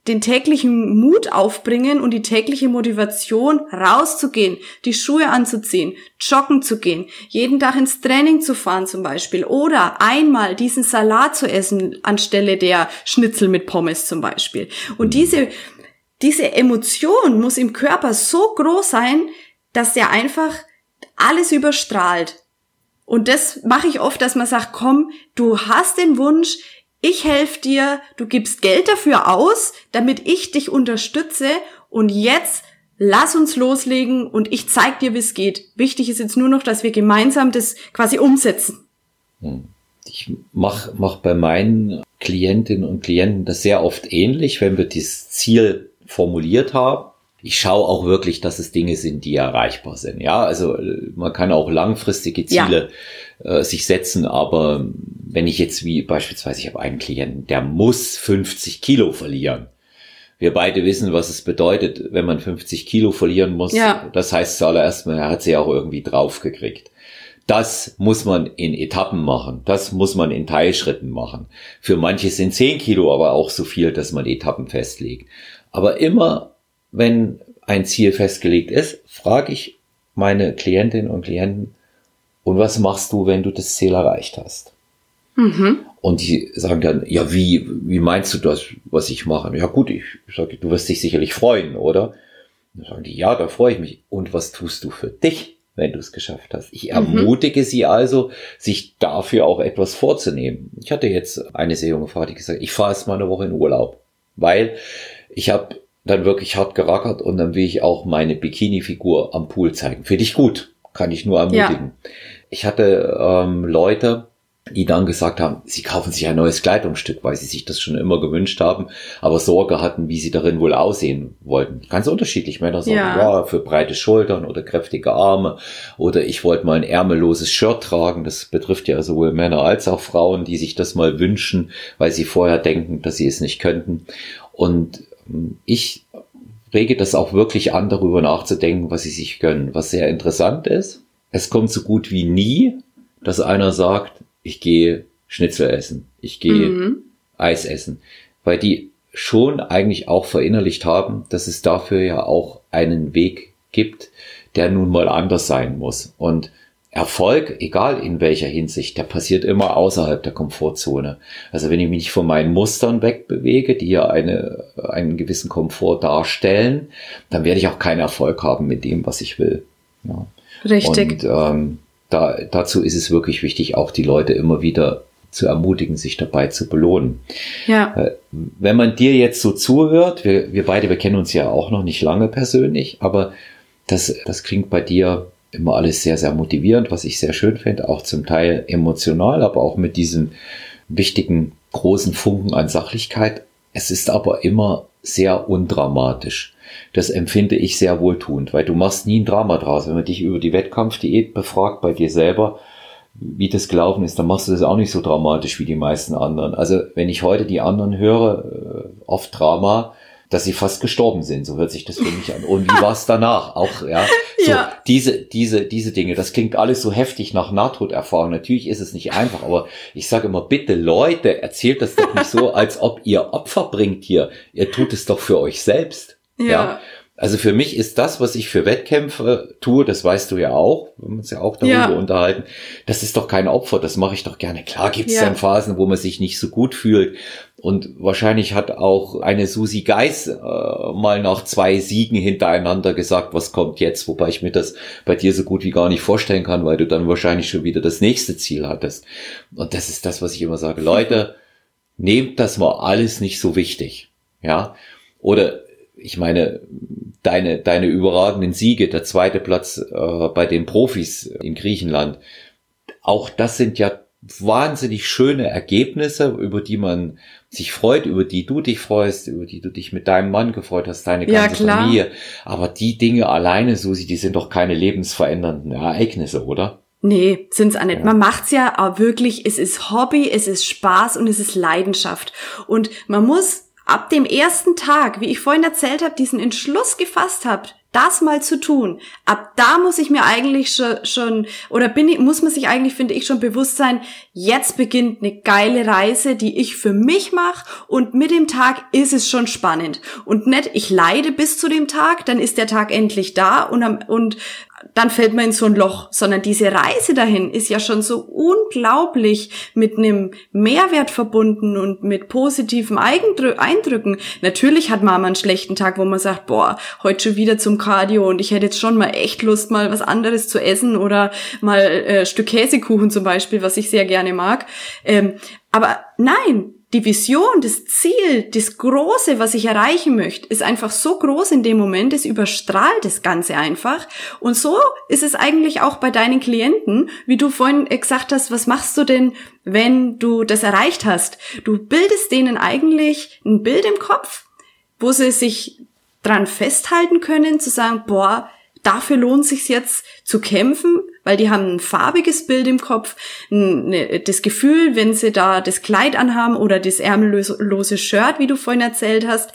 den täglichen Mut aufbringen und die tägliche Motivation rauszugehen, die Schuhe anzuziehen, joggen zu gehen, jeden Tag ins Training zu fahren zum Beispiel oder einmal diesen Salat zu essen anstelle der Schnitzel mit Pommes zum Beispiel. Und diese, diese Emotion muss im Körper so groß sein, dass der einfach alles überstrahlt. Und das mache ich oft, dass man sagt, komm, du hast den Wunsch, ich helfe dir, du gibst Geld dafür aus, damit ich dich unterstütze und jetzt lass uns loslegen und ich zeig dir, wie es geht. Wichtig ist jetzt nur noch, dass wir gemeinsam das quasi umsetzen. Hm. Ich mache mach bei meinen Klientinnen und Klienten das sehr oft ähnlich, wenn wir das Ziel formuliert haben ich schaue auch wirklich, dass es Dinge sind, die erreichbar sind. Ja, also man kann auch langfristige Ziele ja. äh, sich setzen, aber wenn ich jetzt wie beispielsweise, ich habe einen Klienten, der muss 50 Kilo verlieren. Wir beide wissen, was es bedeutet, wenn man 50 Kilo verlieren muss. Ja. Das heißt zuallererst mal, er hat sie auch irgendwie draufgekriegt. Das muss man in Etappen machen. Das muss man in Teilschritten machen. Für manche sind 10 Kilo aber auch so viel, dass man Etappen festlegt. Aber immer wenn ein Ziel festgelegt ist, frage ich meine Klientinnen und Klienten, und was machst du, wenn du das Ziel erreicht hast? Mhm. Und die sagen dann, ja, wie, wie meinst du das, was ich mache? Ja gut, ich sage, du wirst dich sicherlich freuen, oder? Dann sagen die, ja, da freue ich mich. Und was tust du für dich, wenn du es geschafft hast? Ich mhm. ermutige sie also, sich dafür auch etwas vorzunehmen. Ich hatte jetzt eine sehr junge Frau, die gesagt, ich fahre erst mal eine Woche in Urlaub, weil ich habe dann wirklich hart gerackert und dann will ich auch meine Bikini-Figur am Pool zeigen. Finde ich gut, kann ich nur ermutigen. Ja. Ich hatte ähm, Leute, die dann gesagt haben, sie kaufen sich ein neues Kleidungsstück, weil sie sich das schon immer gewünscht haben, aber Sorge hatten, wie sie darin wohl aussehen wollten. Ganz unterschiedlich. Männer sagen, ja, ja für breite Schultern oder kräftige Arme oder ich wollte mal ein ärmelloses Shirt tragen. Das betrifft ja sowohl Männer als auch Frauen, die sich das mal wünschen, weil sie vorher denken, dass sie es nicht könnten. Und ich rege das auch wirklich an, darüber nachzudenken, was sie sich gönnen. Was sehr interessant ist, es kommt so gut wie nie, dass einer sagt, ich gehe Schnitzel essen, ich gehe mhm. Eis essen, weil die schon eigentlich auch verinnerlicht haben, dass es dafür ja auch einen Weg gibt, der nun mal anders sein muss. Und Erfolg, egal in welcher Hinsicht, der passiert immer außerhalb der Komfortzone. Also wenn ich mich von meinen Mustern wegbewege, die ja eine, einen gewissen Komfort darstellen, dann werde ich auch keinen Erfolg haben mit dem, was ich will. Ja. Richtig. Und ähm, da, dazu ist es wirklich wichtig, auch die Leute immer wieder zu ermutigen, sich dabei zu belohnen. Ja. Äh, wenn man dir jetzt so zuhört, wir, wir beide, wir kennen uns ja auch noch nicht lange persönlich, aber das, das klingt bei dir immer alles sehr, sehr motivierend, was ich sehr schön finde, auch zum Teil emotional, aber auch mit diesem wichtigen großen Funken an Sachlichkeit. Es ist aber immer sehr undramatisch. Das empfinde ich sehr wohltuend, weil du machst nie ein Drama draus. Wenn man dich über die Wettkampfdiät befragt bei dir selber, wie das gelaufen ist, dann machst du das auch nicht so dramatisch wie die meisten anderen. Also wenn ich heute die anderen höre, äh, oft Drama, dass sie fast gestorben sind. So hört sich das für mich an. Und wie war es danach? Auch, ja. So, ja. diese, diese, diese Dinge, das klingt alles so heftig nach Nahtoderfahrung. Natürlich ist es nicht einfach, aber ich sage immer, bitte Leute, erzählt das doch nicht so, als ob ihr Opfer bringt hier. Ihr tut es doch für euch selbst. ja? ja? Also für mich ist das, was ich für Wettkämpfe tue, das weißt du ja auch, wir haben uns ja auch darüber ja. unterhalten, das ist doch kein Opfer, das mache ich doch gerne. Klar gibt es ja. dann Phasen, wo man sich nicht so gut fühlt. Und wahrscheinlich hat auch eine Susi Geis äh, mal nach zwei Siegen hintereinander gesagt, was kommt jetzt, wobei ich mir das bei dir so gut wie gar nicht vorstellen kann, weil du dann wahrscheinlich schon wieder das nächste Ziel hattest. Und das ist das, was ich immer sage. Leute, nehmt das mal alles nicht so wichtig. Ja. Oder ich meine, deine, deine überragenden Siege, der zweite Platz äh, bei den Profis in Griechenland, auch das sind ja wahnsinnig schöne Ergebnisse, über die man sich freut, über die du dich freust, über die du dich mit deinem Mann gefreut hast, deine ganze ja, Familie. Aber die Dinge alleine, Susi, die sind doch keine lebensverändernden Ereignisse, oder? Nee, sind's auch nicht. Ja. Man macht's ja auch wirklich, es ist Hobby, es ist Spaß und es ist Leidenschaft. Und man muss ab dem ersten Tag, wie ich vorhin erzählt habe, diesen Entschluss gefasst habt, das mal zu tun, ab da muss ich mir eigentlich schon, schon oder bin ich, muss man sich eigentlich, finde ich, schon bewusst sein, jetzt beginnt eine geile Reise, die ich für mich mache und mit dem Tag ist es schon spannend. Und nicht, ich leide bis zu dem Tag, dann ist der Tag endlich da und, und dann fällt man in so ein Loch, sondern diese Reise dahin ist ja schon so unglaublich mit einem Mehrwert verbunden und mit positiven Eindrücken. Natürlich hat Mama einen schlechten Tag, wo man sagt, boah, heute schon wieder zum Cardio und ich hätte jetzt schon mal echt Lust, mal was anderes zu essen oder mal äh, Stück Käsekuchen zum Beispiel, was ich sehr gerne mag. Ähm, aber nein, die Vision, das Ziel, das Große, was ich erreichen möchte, ist einfach so groß in dem Moment, es überstrahlt das Ganze einfach. Und so ist es eigentlich auch bei deinen Klienten, wie du vorhin gesagt hast, was machst du denn, wenn du das erreicht hast? Du bildest denen eigentlich ein Bild im Kopf, wo sie sich dran festhalten können, zu sagen, boah, dafür lohnt sich jetzt zu kämpfen, weil die haben ein farbiges Bild im Kopf, ne, das Gefühl, wenn sie da das Kleid anhaben oder das ärmellose Shirt, wie du vorhin erzählt hast,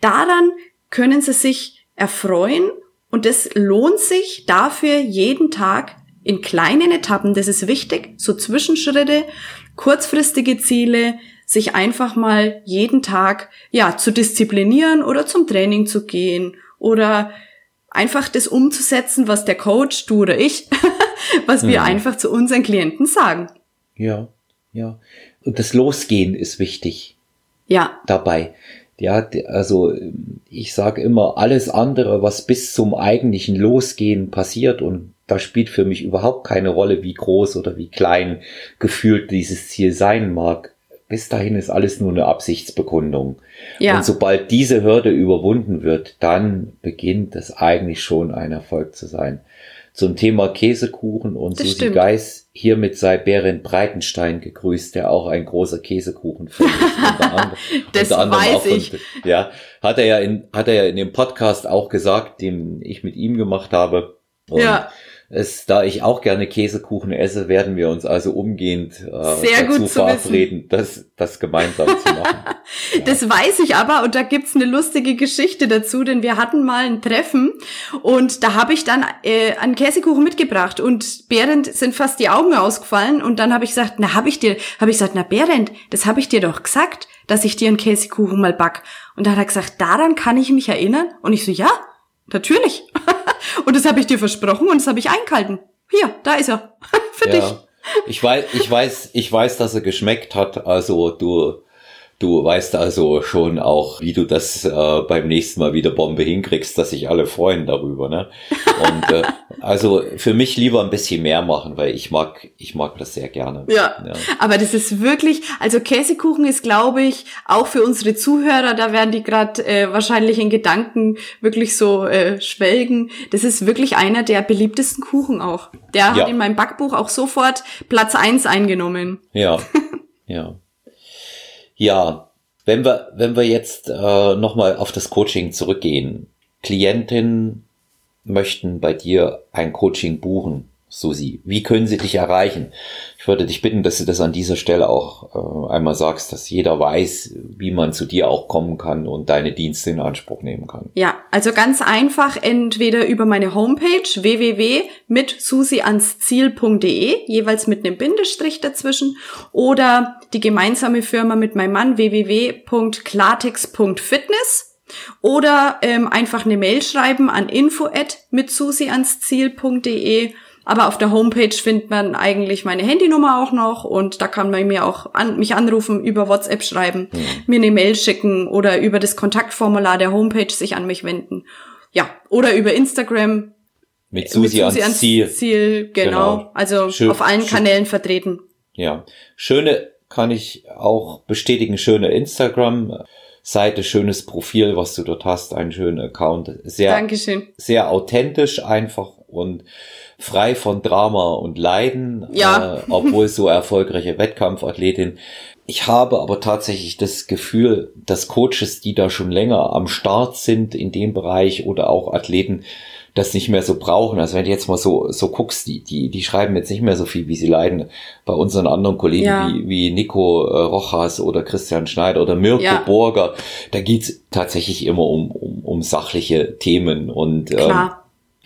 daran können sie sich erfreuen und es lohnt sich dafür jeden Tag in kleinen Etappen, das ist wichtig, so Zwischenschritte, kurzfristige Ziele, sich einfach mal jeden Tag, ja, zu disziplinieren oder zum Training zu gehen oder einfach das umzusetzen, was der Coach, du oder ich, was wir ja. Mhm. einfach zu unseren Klienten sagen. Ja, ja. Und das Losgehen ist wichtig. Ja. Dabei. Ja, also ich sage immer, alles andere, was bis zum eigentlichen Losgehen passiert und da spielt für mich überhaupt keine Rolle, wie groß oder wie klein gefühlt dieses Ziel sein mag bis dahin ist alles nur eine Absichtsbekundung. Ja. Und sobald diese Hürde überwunden wird, dann beginnt es eigentlich schon ein Erfolg zu sein. Zum Thema Käsekuchen und das Susi stimmt. Geis, hiermit sei Berend Breitenstein gegrüßt, der auch ein großer Käsekuchen ist. das unter anderem weiß ich. Und, ja, hat er ja in, hat er ja in dem Podcast auch gesagt, den ich mit ihm gemacht habe. Und ja es, da ich auch gerne Käsekuchen esse, werden wir uns also umgehend äh, Sehr dazu verabreden, das, das gemeinsam zu machen. ja. Das weiß ich aber und da gibt's eine lustige Geschichte dazu, denn wir hatten mal ein Treffen und da habe ich dann äh, einen Käsekuchen mitgebracht und Behrend sind fast die Augen ausgefallen und dann habe ich gesagt, na habe ich dir, habe ich gesagt, na Behrend, das habe ich dir doch gesagt, dass ich dir einen Käsekuchen mal back. Und da hat er gesagt, daran kann ich mich erinnern und ich so, ja, natürlich. Und das habe ich dir versprochen und das habe ich eingehalten. Hier, da ist er. Für ja. dich. Ich weiß, ich weiß, ich weiß, dass er geschmeckt hat. Also du Du weißt also schon auch, wie du das äh, beim nächsten Mal wieder Bombe hinkriegst, dass sich alle freuen darüber. Ne? Und äh, also für mich lieber ein bisschen mehr machen, weil ich mag, ich mag das sehr gerne. Ja, ja. aber das ist wirklich, also Käsekuchen ist, glaube ich, auch für unsere Zuhörer, da werden die gerade äh, wahrscheinlich in Gedanken wirklich so äh, schwelgen. Das ist wirklich einer der beliebtesten Kuchen auch. Der ja. hat in meinem Backbuch auch sofort Platz eins eingenommen. Ja, ja. Ja, wenn wir, wenn wir jetzt äh, nochmal auf das Coaching zurückgehen. Klientinnen möchten bei dir ein Coaching buchen. Susi, wie können sie dich erreichen? Ich würde dich bitten, dass du das an dieser Stelle auch äh, einmal sagst, dass jeder weiß, wie man zu dir auch kommen kann und deine Dienste in Anspruch nehmen kann. Ja, also ganz einfach entweder über meine Homepage www.mitsusiansziel.de, jeweils mit einem Bindestrich dazwischen, oder die gemeinsame Firma mit meinem Mann www.klartext.fitness. Oder ähm, einfach eine Mail schreiben an info at aber auf der Homepage findet man eigentlich meine Handynummer auch noch und da kann man mir auch an, mich anrufen, über WhatsApp schreiben, mhm. mir eine Mail schicken oder über das Kontaktformular der Homepage sich an mich wenden. Ja, oder über Instagram. Mit Susi, mit Susi ans, Ziel. Ziel genau. genau. Also schön, auf allen schön. Kanälen vertreten. Ja, schöne kann ich auch bestätigen, schöne Instagram. Seite, schönes Profil, was du dort hast, einen schönen Account. Sehr, Dankeschön. sehr authentisch einfach und frei von Drama und Leiden, ja. äh, obwohl so erfolgreiche Wettkampfathletin. Ich habe aber tatsächlich das Gefühl, dass Coaches, die da schon länger am Start sind in dem Bereich oder auch Athleten, das nicht mehr so brauchen. Also wenn du jetzt mal so, so guckst, die, die, die schreiben jetzt nicht mehr so viel, wie sie leiden. Bei unseren anderen Kollegen ja. wie, wie Nico äh, Rojas oder Christian Schneider oder Mirko ja. Borger, da geht's tatsächlich immer um, um, um sachliche Themen und ähm,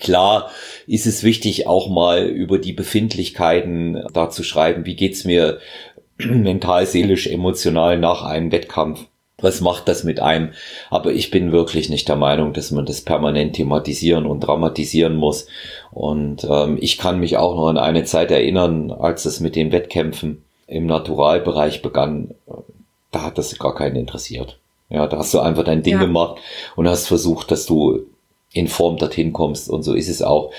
Klar ist es wichtig, auch mal über die Befindlichkeiten da zu schreiben. Wie geht's mir mental, seelisch, emotional nach einem Wettkampf? Was macht das mit einem? Aber ich bin wirklich nicht der Meinung, dass man das permanent thematisieren und dramatisieren muss. Und ähm, ich kann mich auch noch an eine Zeit erinnern, als es mit den Wettkämpfen im Naturalbereich begann. Da hat das gar keinen interessiert. Ja, da hast du einfach dein Ding ja. gemacht und hast versucht, dass du in Form dorthin kommst. Und so ist es auch.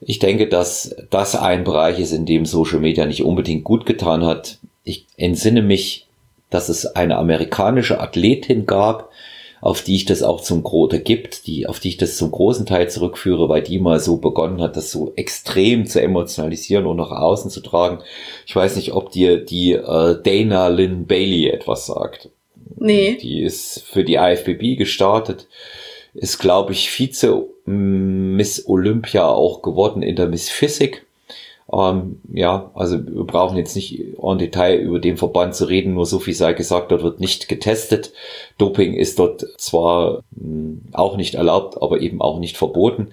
Ich denke, dass das ein Bereich ist, in dem Social Media nicht unbedingt gut getan hat. Ich entsinne mich, dass es eine amerikanische Athletin gab, auf die ich das auch zum oder gibt, die, auf die ich das zum großen Teil zurückführe, weil die mal so begonnen hat, das so extrem zu emotionalisieren und nach außen zu tragen. Ich weiß nicht, ob dir die äh, Dana Lynn Bailey etwas sagt. Nee. Die ist für die IFBB gestartet ist, glaube ich, Vize Miss Olympia auch geworden in der Miss Physik. Ähm, ja, also wir brauchen jetzt nicht en Detail über den Verband zu reden, nur so viel sei gesagt, dort wird nicht getestet. Doping ist dort zwar mh, auch nicht erlaubt, aber eben auch nicht verboten.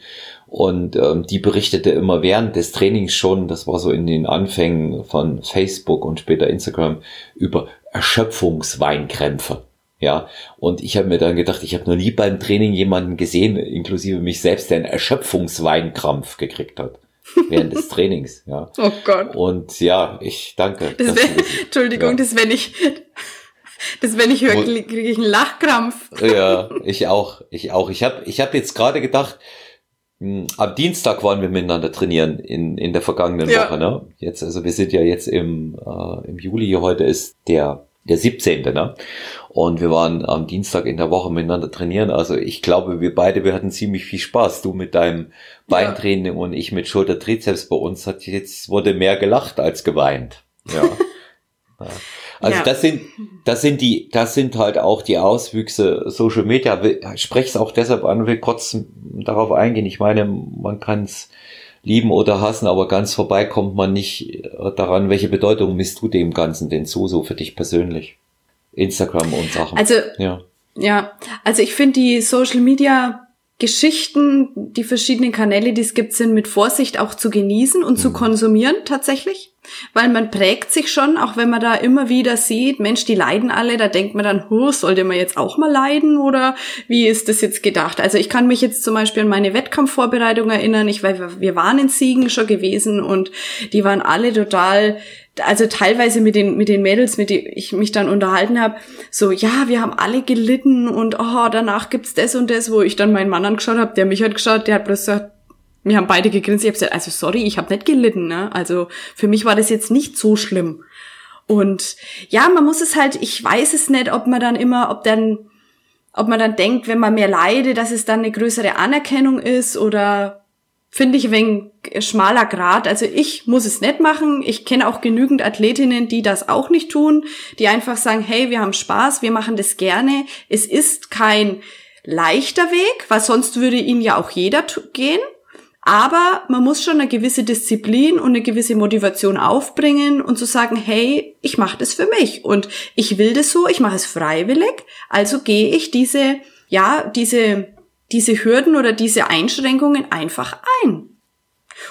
Und ähm, die berichtete immer während des Trainings schon, das war so in den Anfängen von Facebook und später Instagram, über Erschöpfungsweinkrämpfe. Ja, und ich habe mir dann gedacht, ich habe noch nie beim Training jemanden gesehen, inklusive mich selbst, der einen Erschöpfungsweinkrampf gekriegt hat. Während des Trainings, ja. Oh Gott. Und ja, ich danke. Das wär, Entschuldigung, ja. das wenn ich, das wenn ich höre, kriege ich einen Lachkrampf. Ja, ich auch, ich auch. Ich habe ich hab jetzt gerade gedacht, hm, am Dienstag waren wir miteinander trainieren in, in der vergangenen ja. Woche, ne? Jetzt, also wir sind ja jetzt im, äh, im Juli, heute ist der der 17. Ne? Und wir waren am Dienstag in der Woche miteinander trainieren. Also ich glaube, wir beide, wir hatten ziemlich viel Spaß. Du mit deinem Beintraining ja. und ich mit Schulter-Trizeps. Bei uns hat jetzt wurde mehr gelacht als geweint. Ja. Also ja. das sind, das sind die, das sind halt auch die Auswüchse Social Media. Ich spreche es auch deshalb an, will kurz darauf eingehen. Ich meine, man kann es lieben oder hassen, aber ganz vorbei kommt man nicht daran, welche Bedeutung misst du dem Ganzen denn zu, so für dich persönlich? Instagram und Sachen. Also, ja, ja also ich finde die Social Media Geschichten, die verschiedenen Kanäle, die es gibt, sind mit Vorsicht auch zu genießen und mhm. zu konsumieren tatsächlich. Weil man prägt sich schon, auch wenn man da immer wieder sieht, Mensch, die leiden alle, da denkt man dann, huh, sollte man jetzt auch mal leiden oder wie ist das jetzt gedacht? Also ich kann mich jetzt zum Beispiel an meine Wettkampfvorbereitung erinnern. Ich, weil wir waren in Siegen schon gewesen und die waren alle total also teilweise mit den mit den Mädels, mit denen ich mich dann unterhalten habe, so ja, wir haben alle gelitten und oh, danach gibt's das und das, wo ich dann meinen Mann angeschaut habe, der mich hat geschaut, der hat bloß gesagt, wir haben beide gegrinst. Ich habe gesagt, also sorry, ich habe nicht gelitten, ne? Also für mich war das jetzt nicht so schlimm. Und ja, man muss es halt, ich weiß es nicht, ob man dann immer, ob dann, ob man dann denkt, wenn man mehr leidet, dass es dann eine größere Anerkennung ist oder finde ich wenig schmaler Grad. Also ich muss es nicht machen. Ich kenne auch genügend Athletinnen, die das auch nicht tun, die einfach sagen, hey, wir haben Spaß, wir machen das gerne. Es ist kein leichter Weg, weil sonst würde ihn ja auch jeder gehen. Aber man muss schon eine gewisse Disziplin und eine gewisse Motivation aufbringen und zu sagen, hey, ich mache das für mich und ich will das so, ich mache es freiwillig, also gehe ich diese, ja, diese diese Hürden oder diese Einschränkungen einfach ein.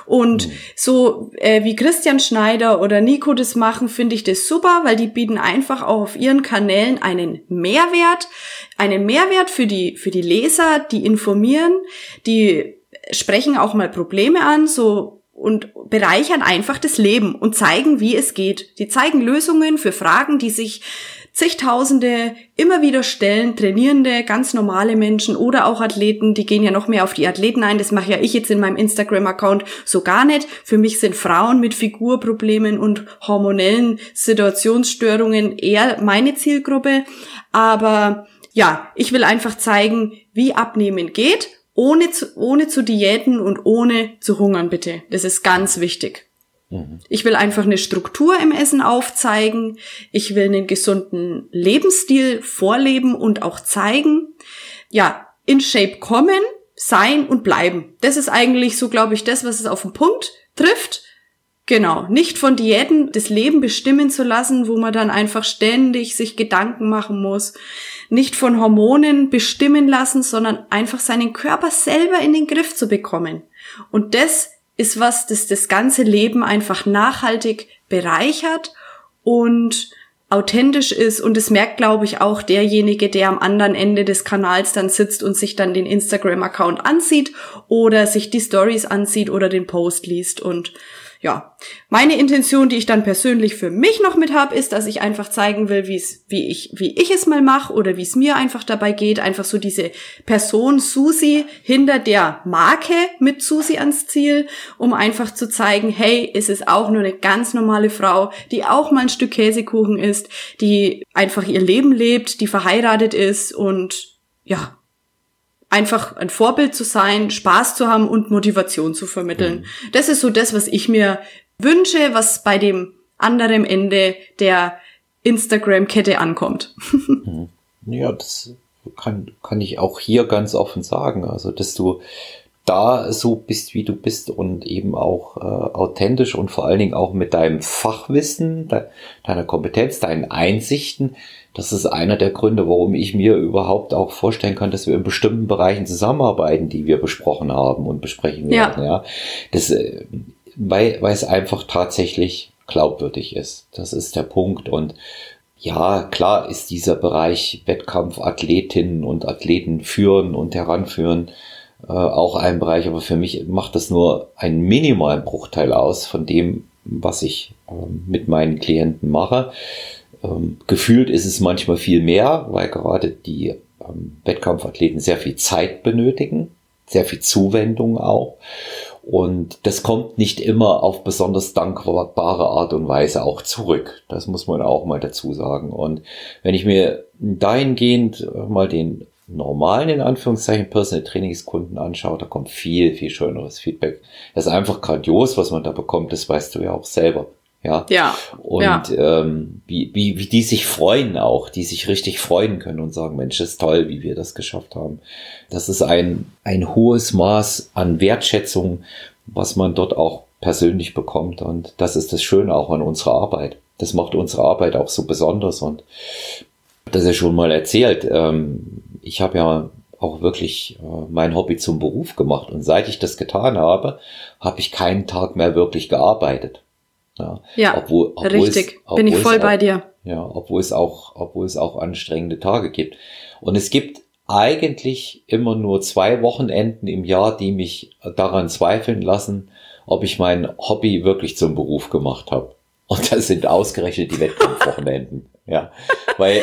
Und mhm. so äh, wie Christian Schneider oder Nico das machen, finde ich das super, weil die bieten einfach auch auf ihren Kanälen einen Mehrwert, einen Mehrwert für die für die Leser, die informieren, die sprechen auch mal Probleme an, so und bereichern einfach das Leben und zeigen, wie es geht. Die zeigen Lösungen für Fragen, die sich zigtausende immer wieder stellen, trainierende, ganz normale Menschen oder auch Athleten, die gehen ja noch mehr auf die Athleten ein. Das mache ja ich jetzt in meinem Instagram-Account so gar nicht. Für mich sind Frauen mit Figurproblemen und hormonellen Situationsstörungen eher meine Zielgruppe. Aber ja, ich will einfach zeigen, wie Abnehmen geht, ohne zu, ohne zu diäten und ohne zu hungern, bitte. Das ist ganz wichtig. Mhm. Ich will einfach eine Struktur im Essen aufzeigen. Ich will einen gesunden Lebensstil vorleben und auch zeigen. Ja, in Shape kommen, sein und bleiben. Das ist eigentlich so, glaube ich, das, was es auf den Punkt trifft. Genau, nicht von Diäten das Leben bestimmen zu lassen, wo man dann einfach ständig sich Gedanken machen muss. Nicht von Hormonen bestimmen lassen, sondern einfach seinen Körper selber in den Griff zu bekommen. Und das ist was, das das ganze Leben einfach nachhaltig bereichert und authentisch ist. Und es merkt, glaube ich, auch derjenige, der am anderen Ende des Kanals dann sitzt und sich dann den Instagram-Account ansieht oder sich die Stories ansieht oder den Post liest. Und ja, meine Intention, die ich dann persönlich für mich noch mit habe, ist, dass ich einfach zeigen will, wie es, wie ich, wie ich es mal mache oder wie es mir einfach dabei geht, einfach so diese Person Susi hinter der Marke mit Susi ans Ziel, um einfach zu zeigen, hey, es ist auch nur eine ganz normale Frau, die auch mal ein Stück Käsekuchen isst, die einfach ihr Leben lebt, die verheiratet ist und ja, einfach ein Vorbild zu sein, Spaß zu haben und Motivation zu vermitteln. Mhm. Das ist so das, was ich mir wünsche, was bei dem anderen Ende der Instagram-Kette ankommt. Mhm. ja, das kann, kann ich auch hier ganz offen sagen. Also, dass du da so bist, wie du bist und eben auch äh, authentisch und vor allen Dingen auch mit deinem Fachwissen, de deiner Kompetenz, deinen Einsichten. Das ist einer der Gründe, warum ich mir überhaupt auch vorstellen kann, dass wir in bestimmten Bereichen zusammenarbeiten, die wir besprochen haben und besprechen werden. Ja, ja. Das, äh, weil, weil es einfach tatsächlich glaubwürdig ist. Das ist der Punkt und ja, klar ist dieser Bereich Wettkampf Athletinnen und Athleten führen und heranführen äh, auch ein Bereich, aber für mich macht das nur einen minimalen Bruchteil aus von dem, was ich äh, mit meinen Klienten mache. Ähm, gefühlt ist es manchmal viel mehr, weil gerade die ähm, Wettkampfathleten sehr viel Zeit benötigen, sehr viel Zuwendung auch. Und das kommt nicht immer auf besonders dankbare Art und Weise auch zurück. Das muss man auch mal dazu sagen. Und wenn ich mir dahingehend mal den normalen, in Anführungszeichen, Personal Trainingskunden anschaut, da kommt viel, viel schöneres Feedback. Das ist einfach grandios, was man da bekommt, das weißt du ja auch selber. Ja. Ja. Und ja. Ähm, wie, wie, wie die sich freuen auch, die sich richtig freuen können und sagen, Mensch, ist toll, wie wir das geschafft haben. Das ist ein, ein hohes Maß an Wertschätzung, was man dort auch persönlich bekommt. Und das ist das Schöne auch an unserer Arbeit. Das macht unsere Arbeit auch so besonders. Und das ist schon mal erzählt. Ähm, ich habe ja auch wirklich äh, mein Hobby zum Beruf gemacht. Und seit ich das getan habe, habe ich keinen Tag mehr wirklich gearbeitet. Ja, ja obwohl, obwohl richtig. Es, Bin ich voll auch, bei dir. Ja, obwohl es auch, obwohl es auch anstrengende Tage gibt. Und es gibt eigentlich immer nur zwei Wochenenden im Jahr, die mich daran zweifeln lassen, ob ich mein Hobby wirklich zum Beruf gemacht habe. Und das sind ausgerechnet die Wettkampfwochenenden. ja, weil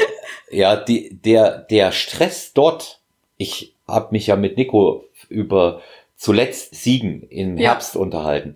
ja die, der der Stress dort. Ich habe mich ja mit Nico über zuletzt Siegen im Herbst ja. unterhalten.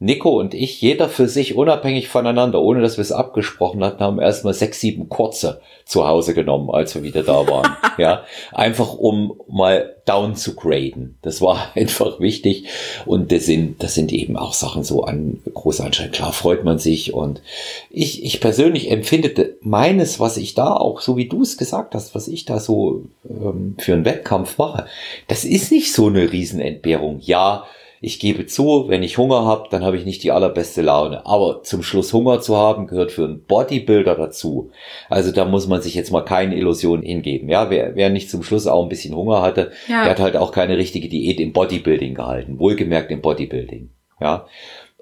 Nico und ich, jeder für sich unabhängig voneinander, ohne dass wir es abgesprochen hatten, haben erstmal sechs, sieben kurze zu Hause genommen, als wir wieder da waren. ja, einfach um mal down zu graden. Das war einfach wichtig. Und das sind, das sind eben auch Sachen so an Großanschein. Klar freut man sich. Und ich, ich persönlich empfinde meines, was ich da auch, so wie du es gesagt hast, was ich da so ähm, für einen Wettkampf mache, das ist nicht so eine Riesenentbehrung. Ja, ich gebe zu, wenn ich Hunger habe, dann habe ich nicht die allerbeste Laune. Aber zum Schluss Hunger zu haben, gehört für einen Bodybuilder dazu. Also da muss man sich jetzt mal keine Illusionen hingeben. Ja, wer, wer nicht zum Schluss auch ein bisschen Hunger hatte, ja. der hat halt auch keine richtige Diät im Bodybuilding gehalten. Wohlgemerkt im Bodybuilding. Ja.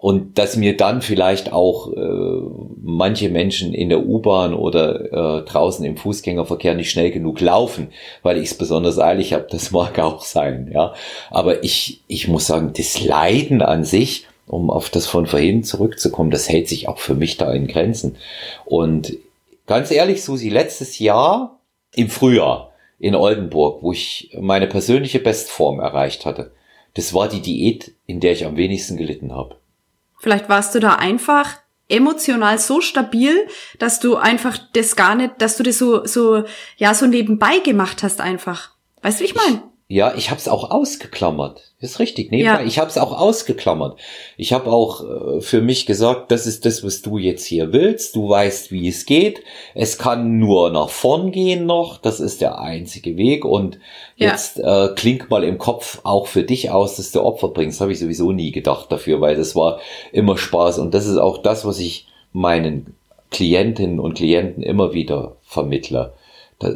Und dass mir dann vielleicht auch äh, manche Menschen in der U-Bahn oder äh, draußen im Fußgängerverkehr nicht schnell genug laufen, weil ich es besonders eilig habe, das mag auch sein, ja. Aber ich, ich muss sagen, das Leiden an sich, um auf das von vorhin zurückzukommen, das hält sich auch für mich da in Grenzen. Und ganz ehrlich, Susi, letztes Jahr im Frühjahr in Oldenburg, wo ich meine persönliche Bestform erreicht hatte, das war die Diät, in der ich am wenigsten gelitten habe. Vielleicht warst du da einfach emotional so stabil, dass du einfach das gar nicht, dass du das so, so, ja, so nebenbei gemacht hast einfach. Weißt du, wie ich meine? Ja, ich habe es auch ausgeklammert. ist richtig. Nebenbei. Ja. Ich habe es auch ausgeklammert. Ich habe auch äh, für mich gesagt, das ist das, was du jetzt hier willst. Du weißt, wie es geht. Es kann nur nach vorn gehen noch. Das ist der einzige Weg. Und ja. jetzt äh, klingt mal im Kopf auch für dich aus, dass du Opfer bringst. Habe ich sowieso nie gedacht dafür, weil das war immer Spaß. Und das ist auch das, was ich meinen Klientinnen und Klienten immer wieder vermittle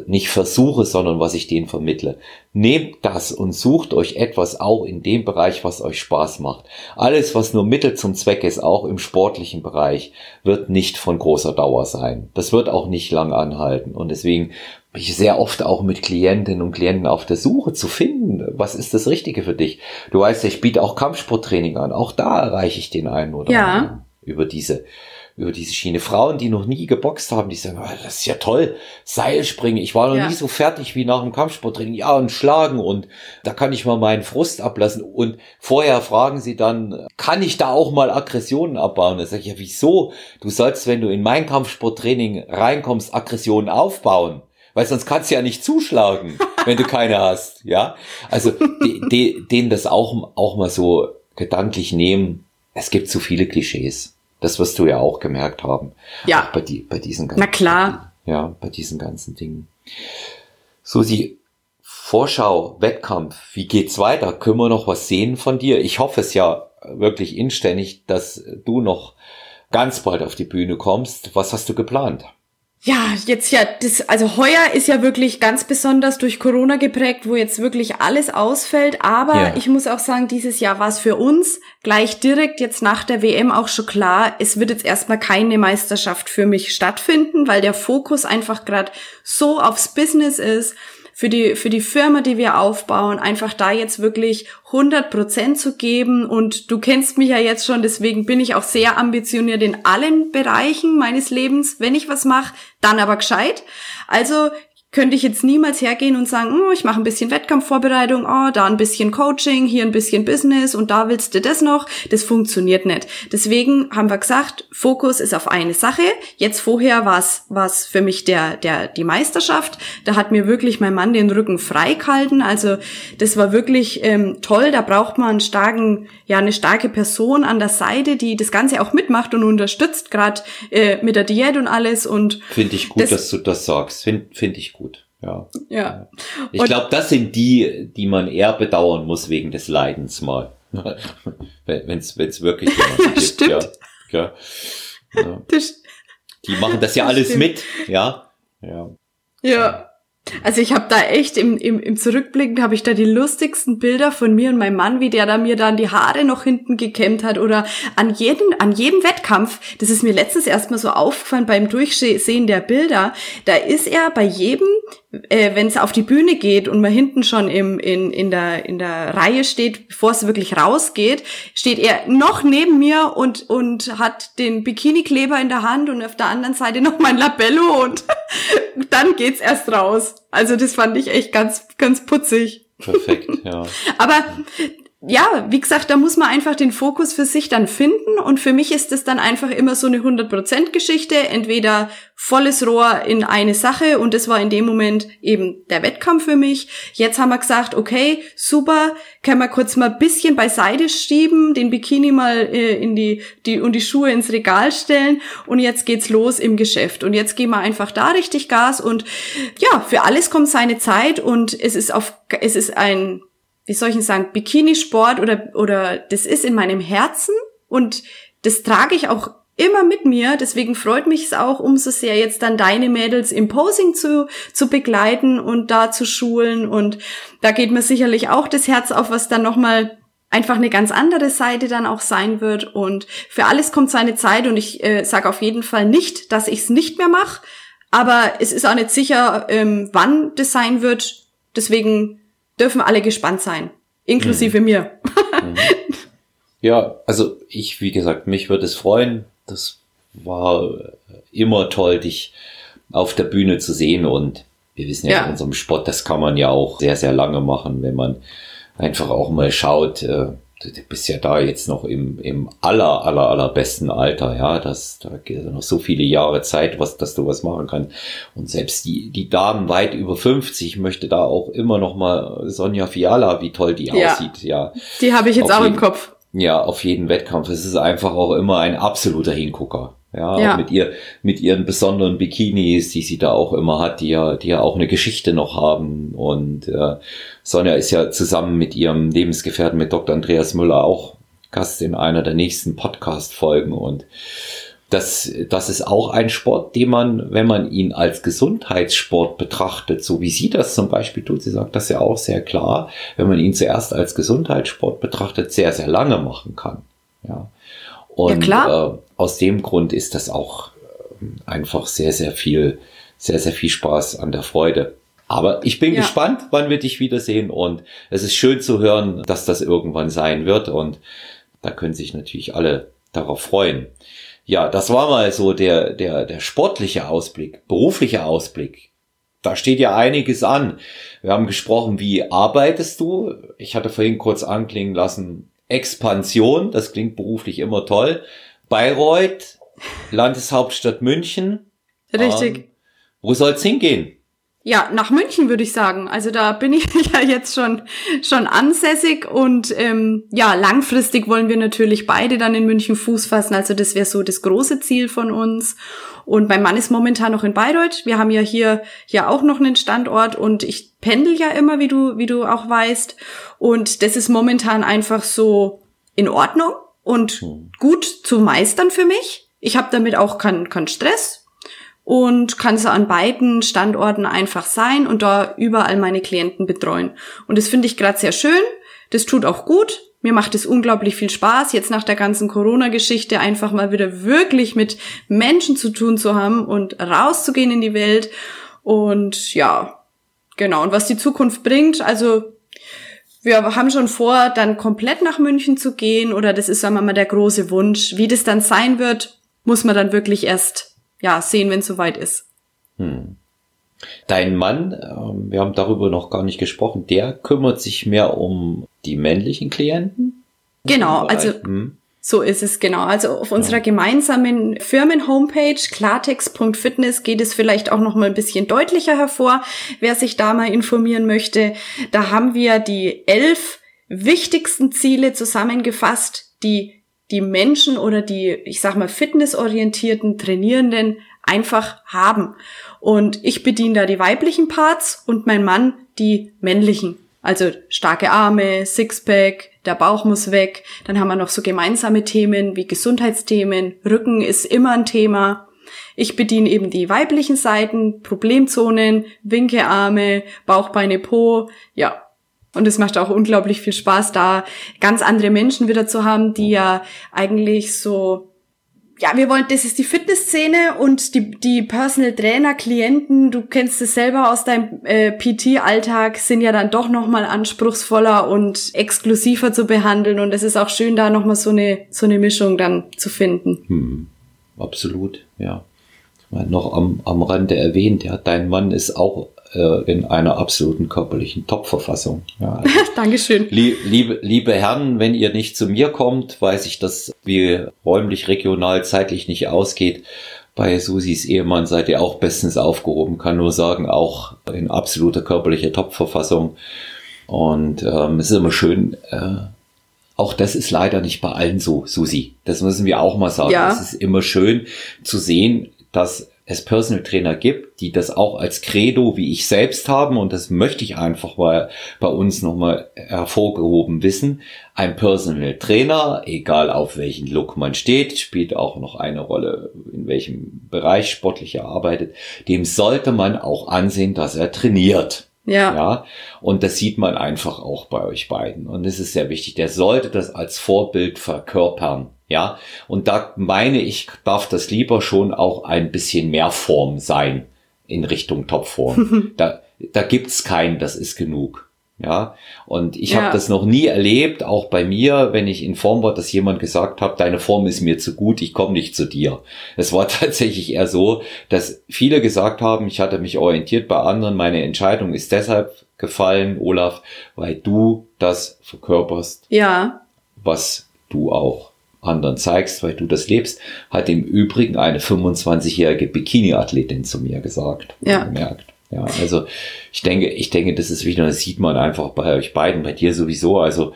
nicht versuche, sondern was ich denen vermittle. Nehmt das und sucht euch etwas auch in dem Bereich, was euch Spaß macht. Alles, was nur Mittel zum Zweck ist, auch im sportlichen Bereich, wird nicht von großer Dauer sein. Das wird auch nicht lang anhalten. Und deswegen bin ich sehr oft auch mit Klientinnen und Klienten auf der Suche zu finden, was ist das Richtige für dich. Du weißt ja, ich biete auch Kampfsporttraining an. Auch da erreiche ich den einen oder ja. anderen über diese über diese Schiene. Frauen, die noch nie geboxt haben, die sagen, oh, das ist ja toll, Seilspringen. Ich war noch ja. nie so fertig wie nach dem Kampfsporttraining. Ja, und schlagen und da kann ich mal meinen Frust ablassen. Und vorher fragen sie dann, kann ich da auch mal Aggressionen abbauen? Da sage ich, ja, wieso? Du sollst, wenn du in mein Kampfsporttraining reinkommst, Aggressionen aufbauen. Weil sonst kannst du ja nicht zuschlagen, wenn du keine hast, ja. Also, de, de, denen das auch, auch mal so gedanklich nehmen. Es gibt zu viele Klischees. Das wirst du ja auch gemerkt haben. Ja. Bei, die, bei diesen ganzen Na klar. Dingen. Ja, bei diesen ganzen Dingen. Susi, Vorschau, Wettkampf, wie geht's weiter? Können wir noch was sehen von dir? Ich hoffe es ja wirklich inständig, dass du noch ganz bald auf die Bühne kommst. Was hast du geplant? Ja, jetzt ja, das, also heuer ist ja wirklich ganz besonders durch Corona geprägt, wo jetzt wirklich alles ausfällt. Aber ja. ich muss auch sagen, dieses Jahr war es für uns gleich direkt jetzt nach der WM auch schon klar, es wird jetzt erstmal keine Meisterschaft für mich stattfinden, weil der Fokus einfach gerade so aufs Business ist für die, für die Firma, die wir aufbauen, einfach da jetzt wirklich 100 Prozent zu geben. Und du kennst mich ja jetzt schon, deswegen bin ich auch sehr ambitioniert in allen Bereichen meines Lebens. Wenn ich was mache, dann aber gescheit. Also könnte ich jetzt niemals hergehen und sagen, oh, ich mache ein bisschen Wettkampfvorbereitung, oh, da ein bisschen Coaching, hier ein bisschen Business und da willst du das noch. Das funktioniert nicht. Deswegen haben wir gesagt, Fokus ist auf eine Sache. Jetzt vorher war es für mich der, der, die Meisterschaft. Da hat mir wirklich mein Mann den Rücken frei gehalten. Also das war wirklich ähm, toll. Da braucht man einen starken, ja, eine starke Person an der Seite, die das Ganze auch mitmacht und unterstützt, gerade äh, mit der Diät und alles. Und Finde ich gut, das, dass du das sagst. Finde find ich gut. Ja. Ja. Ich glaube, das sind die, die man eher bedauern muss wegen des Leidens mal. wenn es wirklich jemanden gibt. Stimmt. Ja, ja. Die machen das ja alles mit, ja. Ja. Ja. Also ich habe da echt im, im, im Zurückblicken habe ich da die lustigsten Bilder von mir und meinem Mann, wie der da mir dann die Haare noch hinten gekämmt hat oder an jedem, an jedem Wettkampf. Das ist mir letztens erstmal so aufgefallen beim Durchsehen der Bilder. Da ist er bei jedem, äh, wenn es auf die Bühne geht und man hinten schon im, in, in, der, in der Reihe steht, bevor es wirklich rausgeht, steht er noch neben mir und, und hat den Bikini-Kleber in der Hand und auf der anderen Seite noch mein Labello und dann geht's erst raus. Also das fand ich echt ganz, ganz putzig. Perfekt, ja. Aber ja, wie gesagt, da muss man einfach den Fokus für sich dann finden. Und für mich ist es dann einfach immer so eine 100% Geschichte, entweder volles Rohr in eine Sache und das war in dem Moment eben der Wettkampf für mich. Jetzt haben wir gesagt, okay, super, können wir kurz mal ein bisschen beiseite schieben, den Bikini mal äh, in die, die und die Schuhe ins Regal stellen. Und jetzt geht's los im Geschäft. Und jetzt gehen wir einfach da richtig Gas. Und ja, für alles kommt seine Zeit. Und es ist auf es ist ein wie soll ich denn sagen, Bikinisport oder, oder das ist in meinem Herzen und das trage ich auch immer mit mir. Deswegen freut mich es auch umso sehr, jetzt dann deine Mädels im Posing zu, zu begleiten und da zu schulen. Und da geht mir sicherlich auch das Herz auf, was dann nochmal einfach eine ganz andere Seite dann auch sein wird. Und für alles kommt seine Zeit und ich äh, sage auf jeden Fall nicht, dass ich es nicht mehr mache. Aber es ist auch nicht sicher, ähm, wann das sein wird. Deswegen dürfen alle gespannt sein, inklusive mhm. mir. Mhm. ja, also ich, wie gesagt, mich würde es freuen. Das war immer toll, dich auf der Bühne zu sehen und wir wissen ja, ja, in unserem Sport, das kann man ja auch sehr, sehr lange machen, wenn man einfach auch mal schaut, äh, du bist ja da jetzt noch im, im aller, aller, allerbesten Alter, ja, das, da geht noch so viele Jahre Zeit, was, dass du was machen kannst. Und selbst die, die Damen weit über 50 möchte da auch immer noch mal Sonja Fiala, wie toll die ja, aussieht, ja. Die habe ich jetzt auch jeden, im Kopf. Ja, auf jeden Wettkampf. Es ist einfach auch immer ein absoluter Hingucker. Ja, ja. mit ihr, mit ihren besonderen Bikinis, die sie da auch immer hat, die ja, die ja auch eine Geschichte noch haben. Und äh, Sonja ist ja zusammen mit ihrem Lebensgefährten, mit Dr. Andreas Müller, auch Gast in einer der nächsten Podcast-Folgen. Und das, das ist auch ein Sport, den man, wenn man ihn als Gesundheitssport betrachtet, so wie sie das zum Beispiel tut, sie sagt das ja auch sehr klar, wenn man ihn zuerst als Gesundheitssport betrachtet, sehr, sehr lange machen kann. Ja. Und ja, äh, aus dem Grund ist das auch äh, einfach sehr, sehr viel, sehr, sehr viel Spaß an der Freude. Aber ich bin ja. gespannt, wann wir dich wiedersehen und es ist schön zu hören, dass das irgendwann sein wird und da können sich natürlich alle darauf freuen. Ja, das war mal so der, der, der sportliche Ausblick, berufliche Ausblick. Da steht ja einiges an. Wir haben gesprochen, wie arbeitest du? Ich hatte vorhin kurz anklingen lassen, Expansion, das klingt beruflich immer toll. Bayreuth, Landeshauptstadt München. Richtig. Ähm, wo soll's hingehen? Ja, nach München würde ich sagen. Also da bin ich ja jetzt schon schon ansässig und ähm, ja, langfristig wollen wir natürlich beide dann in München Fuß fassen. Also das wäre so das große Ziel von uns. Und mein Mann ist momentan noch in Bayreuth. Wir haben ja hier ja auch noch einen Standort und ich pendel ja immer, wie du wie du auch weißt. Und das ist momentan einfach so in Ordnung und hm. gut zu meistern für mich. Ich habe damit auch keinen keinen Stress und kann so an beiden Standorten einfach sein und da überall meine Klienten betreuen. Und das finde ich gerade sehr schön. Das tut auch gut. Mir macht es unglaublich viel Spaß, jetzt nach der ganzen Corona-Geschichte einfach mal wieder wirklich mit Menschen zu tun zu haben und rauszugehen in die Welt. Und ja, genau. Und was die Zukunft bringt, also wir haben schon vor, dann komplett nach München zu gehen oder das ist, sagen wir mal, der große Wunsch. Wie das dann sein wird, muss man dann wirklich erst ja, sehen, wenn es soweit ist. Hm. Dein Mann, ähm, wir haben darüber noch gar nicht gesprochen, der kümmert sich mehr um die männlichen Klienten? Genau, also hm. So ist es genau. Also auf unserer gemeinsamen Firmen-Homepage klartext.fitness geht es vielleicht auch noch mal ein bisschen deutlicher hervor, wer sich da mal informieren möchte. Da haben wir die elf wichtigsten Ziele zusammengefasst, die die Menschen oder die, ich sag mal, fitnessorientierten Trainierenden einfach haben. Und ich bediene da die weiblichen Parts und mein Mann die männlichen. Also starke Arme, Sixpack, der Bauch muss weg. Dann haben wir noch so gemeinsame Themen wie Gesundheitsthemen. Rücken ist immer ein Thema. Ich bediene eben die weiblichen Seiten, Problemzonen, Winkearme, Bauchbeine, Po. Ja. Und es macht auch unglaublich viel Spaß, da ganz andere Menschen wieder zu haben, die ja eigentlich so ja, wir wollen, das ist die Fitnessszene und die, die Personal Trainer, Klienten, du kennst es selber aus deinem äh, PT-Alltag, sind ja dann doch nochmal anspruchsvoller und exklusiver zu behandeln und es ist auch schön, da nochmal so eine, so eine Mischung dann zu finden. Hm, absolut, ja. Noch am, am Rande erwähnt, ja, dein Mann ist auch äh, in einer absoluten körperlichen Top-Verfassung. Ja, also, Dankeschön. Lieb, liebe, liebe Herren, wenn ihr nicht zu mir kommt, weiß ich, dass wie räumlich, regional, zeitlich nicht ausgeht. Bei Susis Ehemann seid ihr auch bestens aufgehoben, kann nur sagen, auch in absoluter körperlicher Top-Verfassung. Und ähm, es ist immer schön, äh, auch das ist leider nicht bei allen so, Susi. Das müssen wir auch mal sagen. Ja. Es ist immer schön zu sehen, dass es Personal Trainer gibt, die das auch als Credo wie ich selbst haben und das möchte ich einfach mal bei uns nochmal hervorgehoben wissen. Ein Personal Trainer, egal auf welchen Look man steht, spielt auch noch eine Rolle, in welchem Bereich sportlich er arbeitet, dem sollte man auch ansehen, dass er trainiert. Ja. ja. Und das sieht man einfach auch bei euch beiden. Und es ist sehr wichtig. Der sollte das als Vorbild verkörpern. Ja, und da meine ich, darf das lieber schon auch ein bisschen mehr Form sein in Richtung Topform. da, da gibt's keinen, das ist genug. Ja, und ich ja. habe das noch nie erlebt, auch bei mir, wenn ich in Form war, dass jemand gesagt hat, deine Form ist mir zu gut, ich komme nicht zu dir. Es war tatsächlich eher so, dass viele gesagt haben, ich hatte mich orientiert bei anderen, meine Entscheidung ist deshalb gefallen, Olaf, weil du das verkörperst. Ja. Was du auch anderen zeigst, weil du das lebst, hat im Übrigen eine 25-jährige Bikini-Athletin zu mir gesagt. Ja. Gemerkt. Ja, also ich denke, ich denke, das ist wichtig, das sieht man einfach bei euch beiden, bei dir sowieso. Also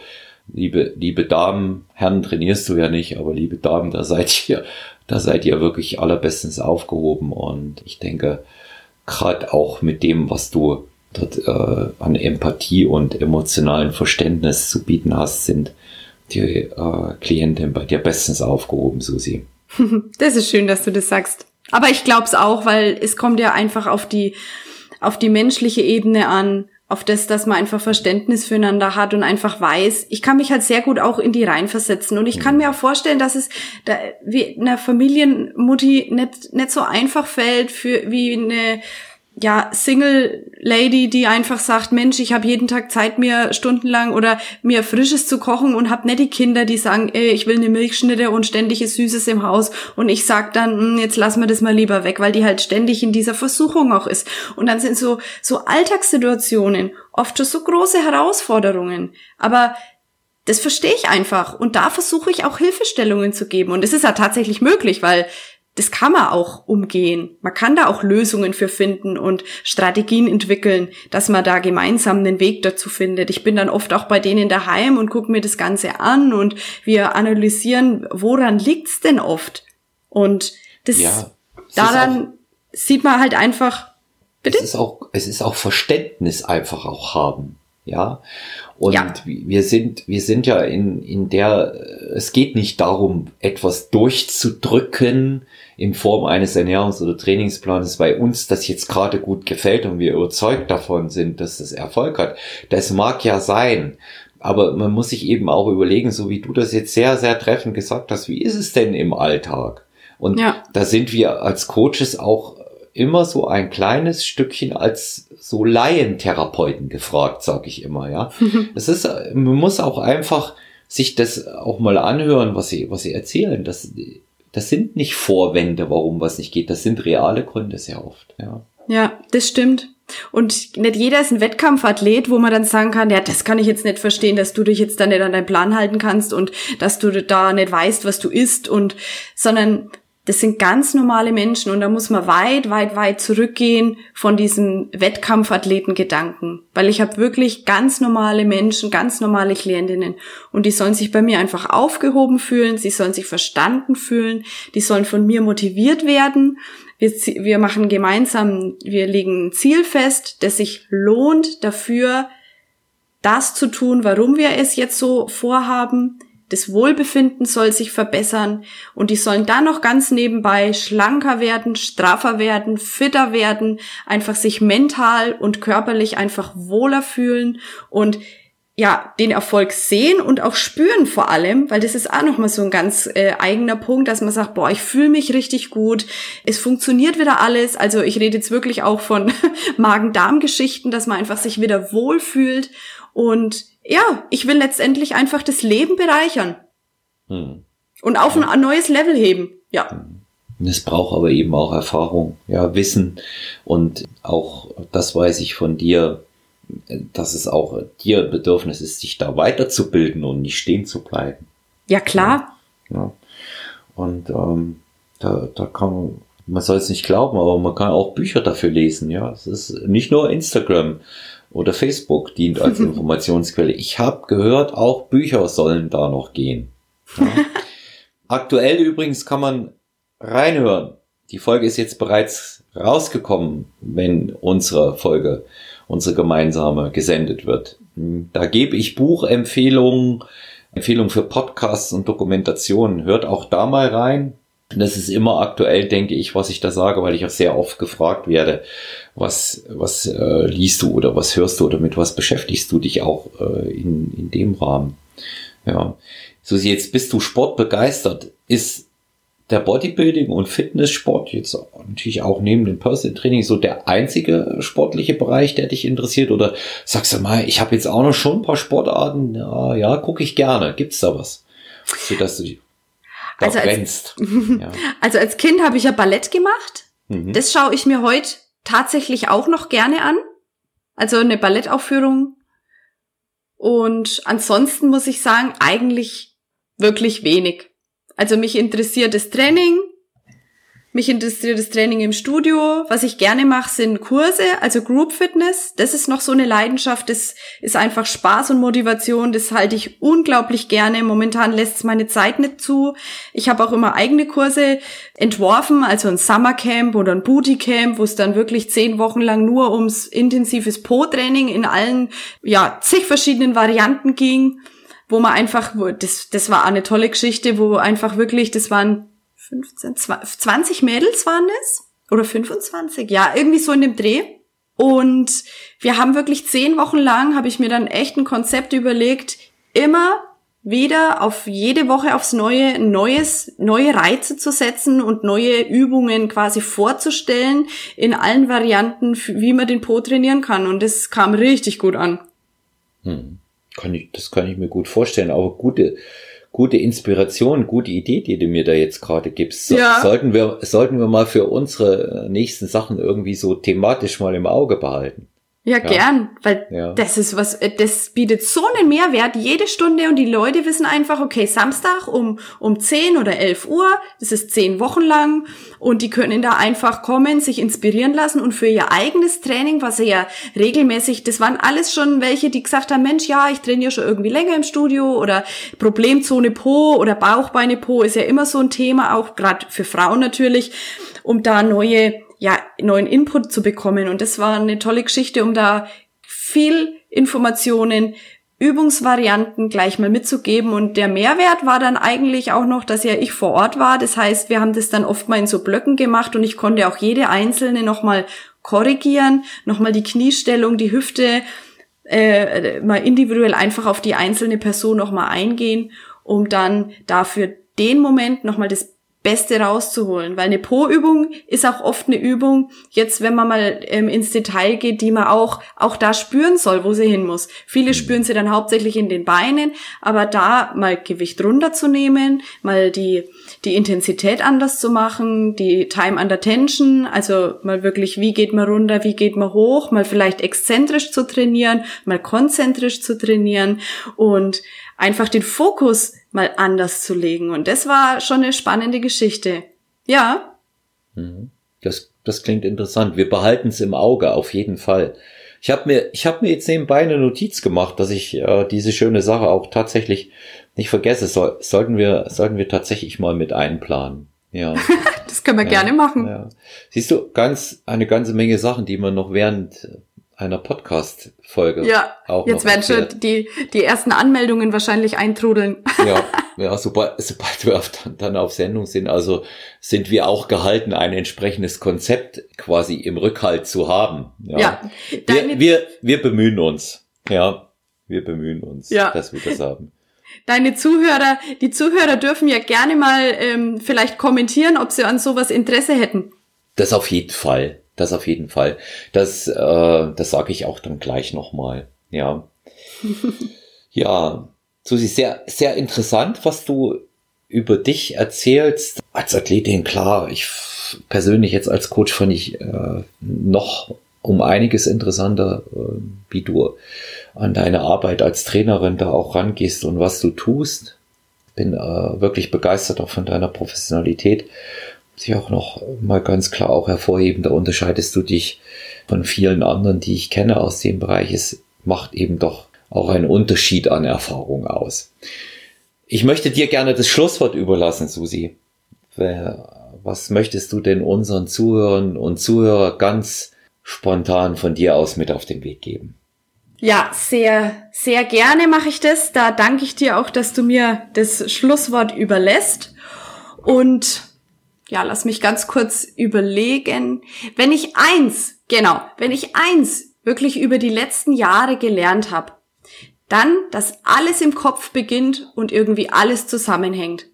liebe, liebe Damen, Herren trainierst du ja nicht, aber liebe Damen, da seid ihr, da seid ihr wirklich allerbestens aufgehoben und ich denke, gerade auch mit dem, was du dort äh, an Empathie und emotionalen Verständnis zu bieten hast, sind die äh, Klientin bei dir bestens aufgehoben, Susi. Das ist schön, dass du das sagst. Aber ich glaube es auch, weil es kommt ja einfach auf die, auf die menschliche Ebene an, auf das, dass man einfach Verständnis füreinander hat und einfach weiß, ich kann mich halt sehr gut auch in die reinversetzen und ich kann mhm. mir auch vorstellen, dass es da, wie einer Familienmutti nicht, nicht so einfach fällt für wie eine ja, Single Lady, die einfach sagt, Mensch, ich habe jeden Tag Zeit, mir stundenlang oder mir Frisches zu kochen und hab nicht die Kinder, die sagen, ey, ich will eine Milchschnitte und ständiges Süßes im Haus. Und ich sag dann, hm, jetzt lass mir das mal lieber weg, weil die halt ständig in dieser Versuchung auch ist. Und dann sind so so Alltagssituationen oft schon so große Herausforderungen, aber das verstehe ich einfach. Und da versuche ich auch Hilfestellungen zu geben. Und es ist ja tatsächlich möglich, weil das kann man auch umgehen. Man kann da auch Lösungen für finden und Strategien entwickeln, dass man da gemeinsam einen Weg dazu findet. Ich bin dann oft auch bei denen daheim und gucke mir das Ganze an und wir analysieren, woran liegt's denn oft? Und das ja, daran sieht man halt einfach. Bitte? Es ist auch, es ist auch Verständnis einfach auch haben. Ja. Und ja. wir sind, wir sind ja in, in der, es geht nicht darum, etwas durchzudrücken in Form eines Ernährungs- oder Trainingsplanes, weil uns das jetzt gerade gut gefällt und wir überzeugt davon sind, dass das Erfolg hat. Das mag ja sein. Aber man muss sich eben auch überlegen, so wie du das jetzt sehr, sehr treffend gesagt hast, wie ist es denn im Alltag? Und ja. da sind wir als Coaches auch immer so ein kleines Stückchen als so Laientherapeuten gefragt, sag ich immer, ja. es ist, man muss auch einfach sich das auch mal anhören, was sie, was sie erzählen. Das, das sind nicht Vorwände, warum was nicht geht. Das sind reale Gründe sehr oft, ja. Ja, das stimmt. Und nicht jeder ist ein Wettkampfathlet, wo man dann sagen kann, ja, das kann ich jetzt nicht verstehen, dass du dich jetzt da nicht an deinen Plan halten kannst und dass du da nicht weißt, was du isst und, sondern das sind ganz normale Menschen und da muss man weit, weit, weit zurückgehen von diesem Wettkampfathletengedanken, weil ich habe wirklich ganz normale Menschen, ganz normale Klientinnen und die sollen sich bei mir einfach aufgehoben fühlen, sie sollen sich verstanden fühlen, die sollen von mir motiviert werden. Wir, wir machen gemeinsam, wir legen ein Ziel fest, das sich lohnt dafür, das zu tun, warum wir es jetzt so vorhaben. Das Wohlbefinden soll sich verbessern und die sollen dann noch ganz nebenbei schlanker werden, straffer werden, fitter werden, einfach sich mental und körperlich einfach wohler fühlen und ja, den Erfolg sehen und auch spüren vor allem, weil das ist auch nochmal so ein ganz äh, eigener Punkt, dass man sagt, boah, ich fühle mich richtig gut, es funktioniert wieder alles. Also ich rede jetzt wirklich auch von Magen-Darm-Geschichten, dass man einfach sich wieder wohlfühlt. Und ja, ich will letztendlich einfach das Leben bereichern. Hm. Und auf ein neues Level heben. Ja. Hm. Es braucht aber eben auch Erfahrung, ja, Wissen. Und auch, das weiß ich von dir, dass es auch dir Bedürfnis ist, sich da weiterzubilden und nicht stehen zu bleiben. Ja, klar. Ja. ja. Und ähm, da, da kann man, man soll es nicht glauben, aber man kann auch Bücher dafür lesen. Ja, es ist nicht nur Instagram oder Facebook dient als Informationsquelle. Ich habe gehört, auch Bücher sollen da noch gehen. Ja. Aktuell übrigens kann man reinhören. Die Folge ist jetzt bereits rausgekommen, wenn unsere Folge unsere gemeinsame gesendet wird. Da gebe ich Buchempfehlungen, Empfehlungen für Podcasts und Dokumentationen. Hört auch da mal rein. Das ist immer aktuell, denke ich, was ich da sage, weil ich auch sehr oft gefragt werde, was, was äh, liest du oder was hörst du oder mit was beschäftigst du dich auch äh, in, in dem Rahmen. Ja. So, jetzt bist du sportbegeistert. Ist der Bodybuilding und Fitnesssport jetzt natürlich auch neben dem Personal Training so der einzige sportliche Bereich, der dich interessiert? Oder sagst du mal, ich habe jetzt auch noch schon ein paar Sportarten, ja, ja gucke ich gerne. Gibt's da was? So dass du da also. Als, ja. also als Kind habe ich ja Ballett gemacht. Mhm. Das schaue ich mir heute tatsächlich auch noch gerne an. Also eine Ballettaufführung. Und ansonsten muss ich sagen, eigentlich wirklich wenig. Also mich interessiert das Training, mich interessiert das Training im Studio. Was ich gerne mache, sind Kurse, also Group Fitness. Das ist noch so eine Leidenschaft. Das ist einfach Spaß und Motivation. Das halte ich unglaublich gerne. Momentan lässt es meine Zeit nicht zu. Ich habe auch immer eigene Kurse entworfen, also ein Summercamp oder ein Bootycamp, wo es dann wirklich zehn Wochen lang nur ums intensives Po-Training in allen, ja, zig verschiedenen Varianten ging wo man einfach, das, das war eine tolle Geschichte, wo einfach wirklich, das waren 15, 20 Mädels waren das? Oder 25? Ja, irgendwie so in dem Dreh. Und wir haben wirklich zehn Wochen lang, habe ich mir dann echt ein Konzept überlegt, immer wieder auf jede Woche aufs Neue neues, neue Reize zu setzen und neue Übungen quasi vorzustellen in allen Varianten, wie man den Po trainieren kann. Und das kam richtig gut an. Hm. Kann ich, das kann ich mir gut vorstellen, aber gute, gute Inspiration, gute Idee, die du mir da jetzt gerade gibst. So, ja. Sollten wir, sollten wir mal für unsere nächsten Sachen irgendwie so thematisch mal im Auge behalten. Ja, ja, gern, weil ja. das ist was, äh, das bietet so einen Mehrwert jede Stunde und die Leute wissen einfach, okay, Samstag um, um 10 oder 11 Uhr, das ist zehn Wochen lang und die können da einfach kommen, sich inspirieren lassen und für ihr eigenes Training, was sie ja regelmäßig, das waren alles schon welche, die gesagt haben, Mensch, ja, ich trainiere schon irgendwie länger im Studio oder Problemzone Po oder Bauchbeine Po ist ja immer so ein Thema, auch gerade für Frauen natürlich, um da neue ja, neuen Input zu bekommen. Und das war eine tolle Geschichte, um da viel Informationen, Übungsvarianten gleich mal mitzugeben. Und der Mehrwert war dann eigentlich auch noch, dass ja ich vor Ort war. Das heißt, wir haben das dann oft mal in so Blöcken gemacht und ich konnte auch jede einzelne nochmal korrigieren, nochmal die Kniestellung, die Hüfte, äh, mal individuell einfach auf die einzelne Person nochmal eingehen, um dann dafür den Moment nochmal das Beste rauszuholen, weil eine Po-Übung ist auch oft eine Übung, jetzt wenn man mal ähm, ins Detail geht, die man auch, auch da spüren soll, wo sie hin muss. Viele mhm. spüren sie dann hauptsächlich in den Beinen, aber da mal Gewicht runterzunehmen, mal die, die Intensität anders zu machen, die Time under Tension, also mal wirklich, wie geht man runter, wie geht man hoch, mal vielleicht exzentrisch zu trainieren, mal konzentrisch zu trainieren und einfach den Fokus mal anders zu legen. Und das war schon eine spannende Geschichte. Ja. Mhm. Das, das klingt interessant. Wir behalten es im Auge, auf jeden Fall. Ich habe mir, ich habe mir jetzt nebenbei eine Notiz gemacht, dass ich äh, diese schöne Sache auch tatsächlich nicht vergesse. So, sollten wir, sollten wir tatsächlich mal mit einplanen. Ja. das können wir ja, gerne machen. Ja. Siehst du, ganz, eine ganze Menge Sachen, die man noch während einer Podcast-Folge. Ja, auch jetzt werden schon die, die ersten Anmeldungen wahrscheinlich eintrudeln. Ja, ja sobald, sobald wir auf, dann auf Sendung sind, also sind wir auch gehalten, ein entsprechendes Konzept quasi im Rückhalt zu haben. Ja, ja wir, wir, wir bemühen uns. Ja, wir bemühen uns, ja. dass wir das haben. Deine Zuhörer, die Zuhörer dürfen ja gerne mal ähm, vielleicht kommentieren, ob sie an sowas Interesse hätten. Das auf jeden Fall. Das auf jeden Fall. Das, äh, das sage ich auch dann gleich nochmal. Ja. ja, Susi, sehr, sehr interessant, was du über dich erzählst. Als Athletin, klar, ich persönlich jetzt als Coach fand ich äh, noch um einiges interessanter, äh, wie du an deine Arbeit als Trainerin da auch rangehst und was du tust. Bin äh, wirklich begeistert auch von deiner Professionalität sich auch noch mal ganz klar auch hervorheben. Da unterscheidest du dich von vielen anderen, die ich kenne aus dem Bereich. Es macht eben doch auch einen Unterschied an Erfahrung aus. Ich möchte dir gerne das Schlusswort überlassen, Susi. Was möchtest du denn unseren Zuhörern und Zuhörer ganz spontan von dir aus mit auf den Weg geben? Ja, sehr, sehr gerne mache ich das. Da danke ich dir auch, dass du mir das Schlusswort überlässt. Und ja, lass mich ganz kurz überlegen. Wenn ich eins, genau, wenn ich eins wirklich über die letzten Jahre gelernt habe, dann, dass alles im Kopf beginnt und irgendwie alles zusammenhängt.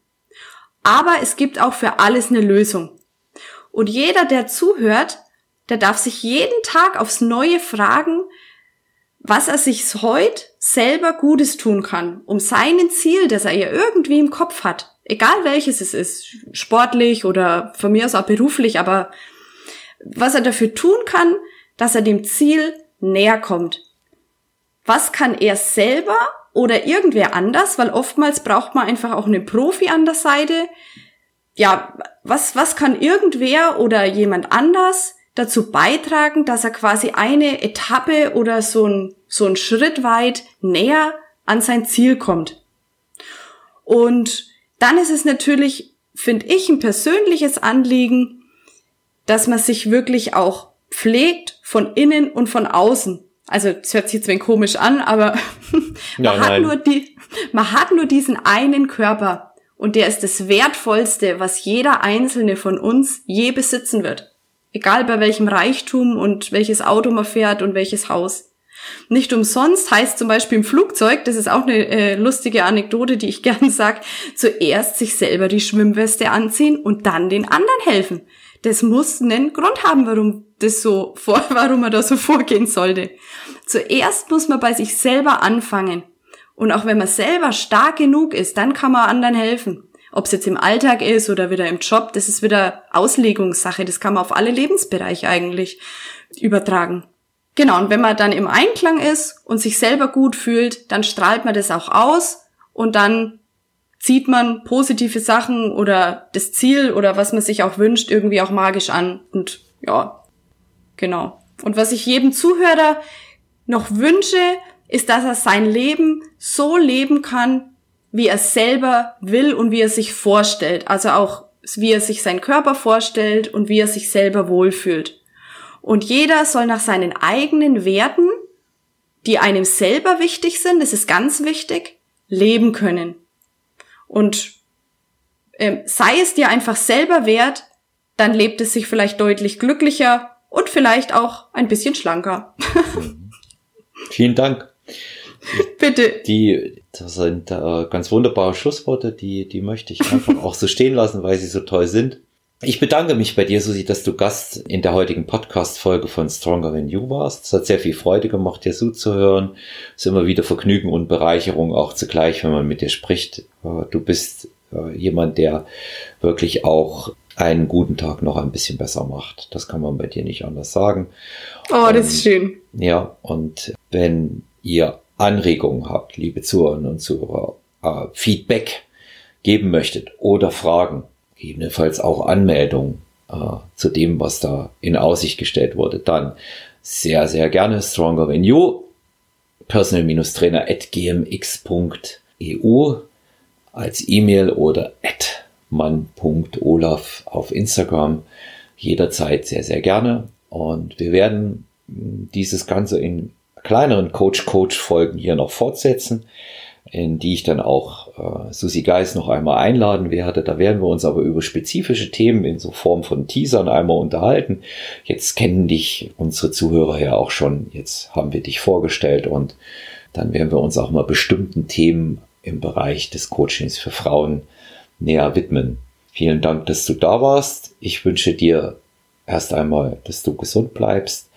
Aber es gibt auch für alles eine Lösung. Und jeder, der zuhört, der darf sich jeden Tag aufs Neue fragen, was er sich heute selber Gutes tun kann, um seinen Ziel, das er ja irgendwie im Kopf hat, egal welches es ist, sportlich oder von mir aus auch beruflich, aber was er dafür tun kann, dass er dem Ziel näher kommt. Was kann er selber oder irgendwer anders, weil oftmals braucht man einfach auch einen Profi an der Seite. Ja, was, was kann irgendwer oder jemand anders dazu beitragen, dass er quasi eine Etappe oder so ein, so ein Schritt weit näher an sein Ziel kommt. Und dann ist es natürlich, finde ich, ein persönliches Anliegen, dass man sich wirklich auch pflegt von innen und von außen. Also, es hört sich jetzt ein komisch an, aber man, nein, hat Nur die, man hat nur diesen einen Körper und der ist das Wertvollste, was jeder einzelne von uns je besitzen wird. Egal bei welchem Reichtum und welches Auto man fährt und welches Haus. Nicht umsonst heißt zum Beispiel im Flugzeug, das ist auch eine äh, lustige Anekdote, die ich gern sag, zuerst sich selber die Schwimmweste anziehen und dann den anderen helfen. Das muss einen Grund haben, warum das so vor, warum man da so vorgehen sollte. Zuerst muss man bei sich selber anfangen. Und auch wenn man selber stark genug ist, dann kann man anderen helfen. Ob es jetzt im Alltag ist oder wieder im Job, das ist wieder Auslegungssache. Das kann man auf alle Lebensbereiche eigentlich übertragen. Genau, und wenn man dann im Einklang ist und sich selber gut fühlt, dann strahlt man das auch aus und dann zieht man positive Sachen oder das Ziel oder was man sich auch wünscht irgendwie auch magisch an. Und ja, genau. Und was ich jedem Zuhörer noch wünsche, ist, dass er sein Leben so leben kann, wie er selber will und wie er sich vorstellt. Also auch, wie er sich seinen Körper vorstellt und wie er sich selber wohlfühlt. Und jeder soll nach seinen eigenen Werten, die einem selber wichtig sind, das ist ganz wichtig, leben können. Und ähm, sei es dir einfach selber wert, dann lebt es sich vielleicht deutlich glücklicher und vielleicht auch ein bisschen schlanker. Vielen Dank. Bitte. Die, das sind äh, ganz wunderbare Schlussworte, die, die möchte ich einfach auch so stehen lassen, weil sie so toll sind. Ich bedanke mich bei dir, Susi, dass du Gast in der heutigen Podcast-Folge von Stronger Than You warst. Es hat sehr viel Freude gemacht, dir zuzuhören. Es ist immer wieder Vergnügen und Bereicherung auch zugleich, wenn man mit dir spricht. Äh, du bist äh, jemand, der wirklich auch einen guten Tag noch ein bisschen besser macht. Das kann man bei dir nicht anders sagen. Oh, das ist schön. Ja, und wenn ihr Anregungen habt, liebe Zuhörerinnen und Zuhörer, äh, Feedback geben möchtet oder Fragen, gegebenenfalls auch Anmeldungen äh, zu dem, was da in Aussicht gestellt wurde, dann sehr, sehr gerne Stronger Than You, personal-trainer at gmx.eu als E-Mail oder at mann.olaf auf Instagram. Jederzeit sehr, sehr gerne. Und wir werden dieses Ganze in kleineren Coach-Coach-Folgen hier noch fortsetzen, in die ich dann auch äh, Susi Geis noch einmal einladen werde. Da werden wir uns aber über spezifische Themen in so Form von Teasern einmal unterhalten. Jetzt kennen dich unsere Zuhörer ja auch schon. Jetzt haben wir dich vorgestellt und dann werden wir uns auch mal bestimmten Themen im Bereich des Coachings für Frauen näher widmen. Vielen Dank, dass du da warst. Ich wünsche dir erst einmal, dass du gesund bleibst,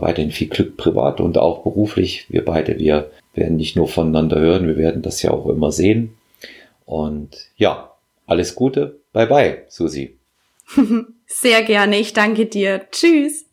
weiterhin viel Glück privat und auch beruflich. Wir beide, wir werden nicht nur voneinander hören, wir werden das ja auch immer sehen. Und ja, alles Gute. Bye bye, Susi. Sehr gerne. Ich danke dir. Tschüss.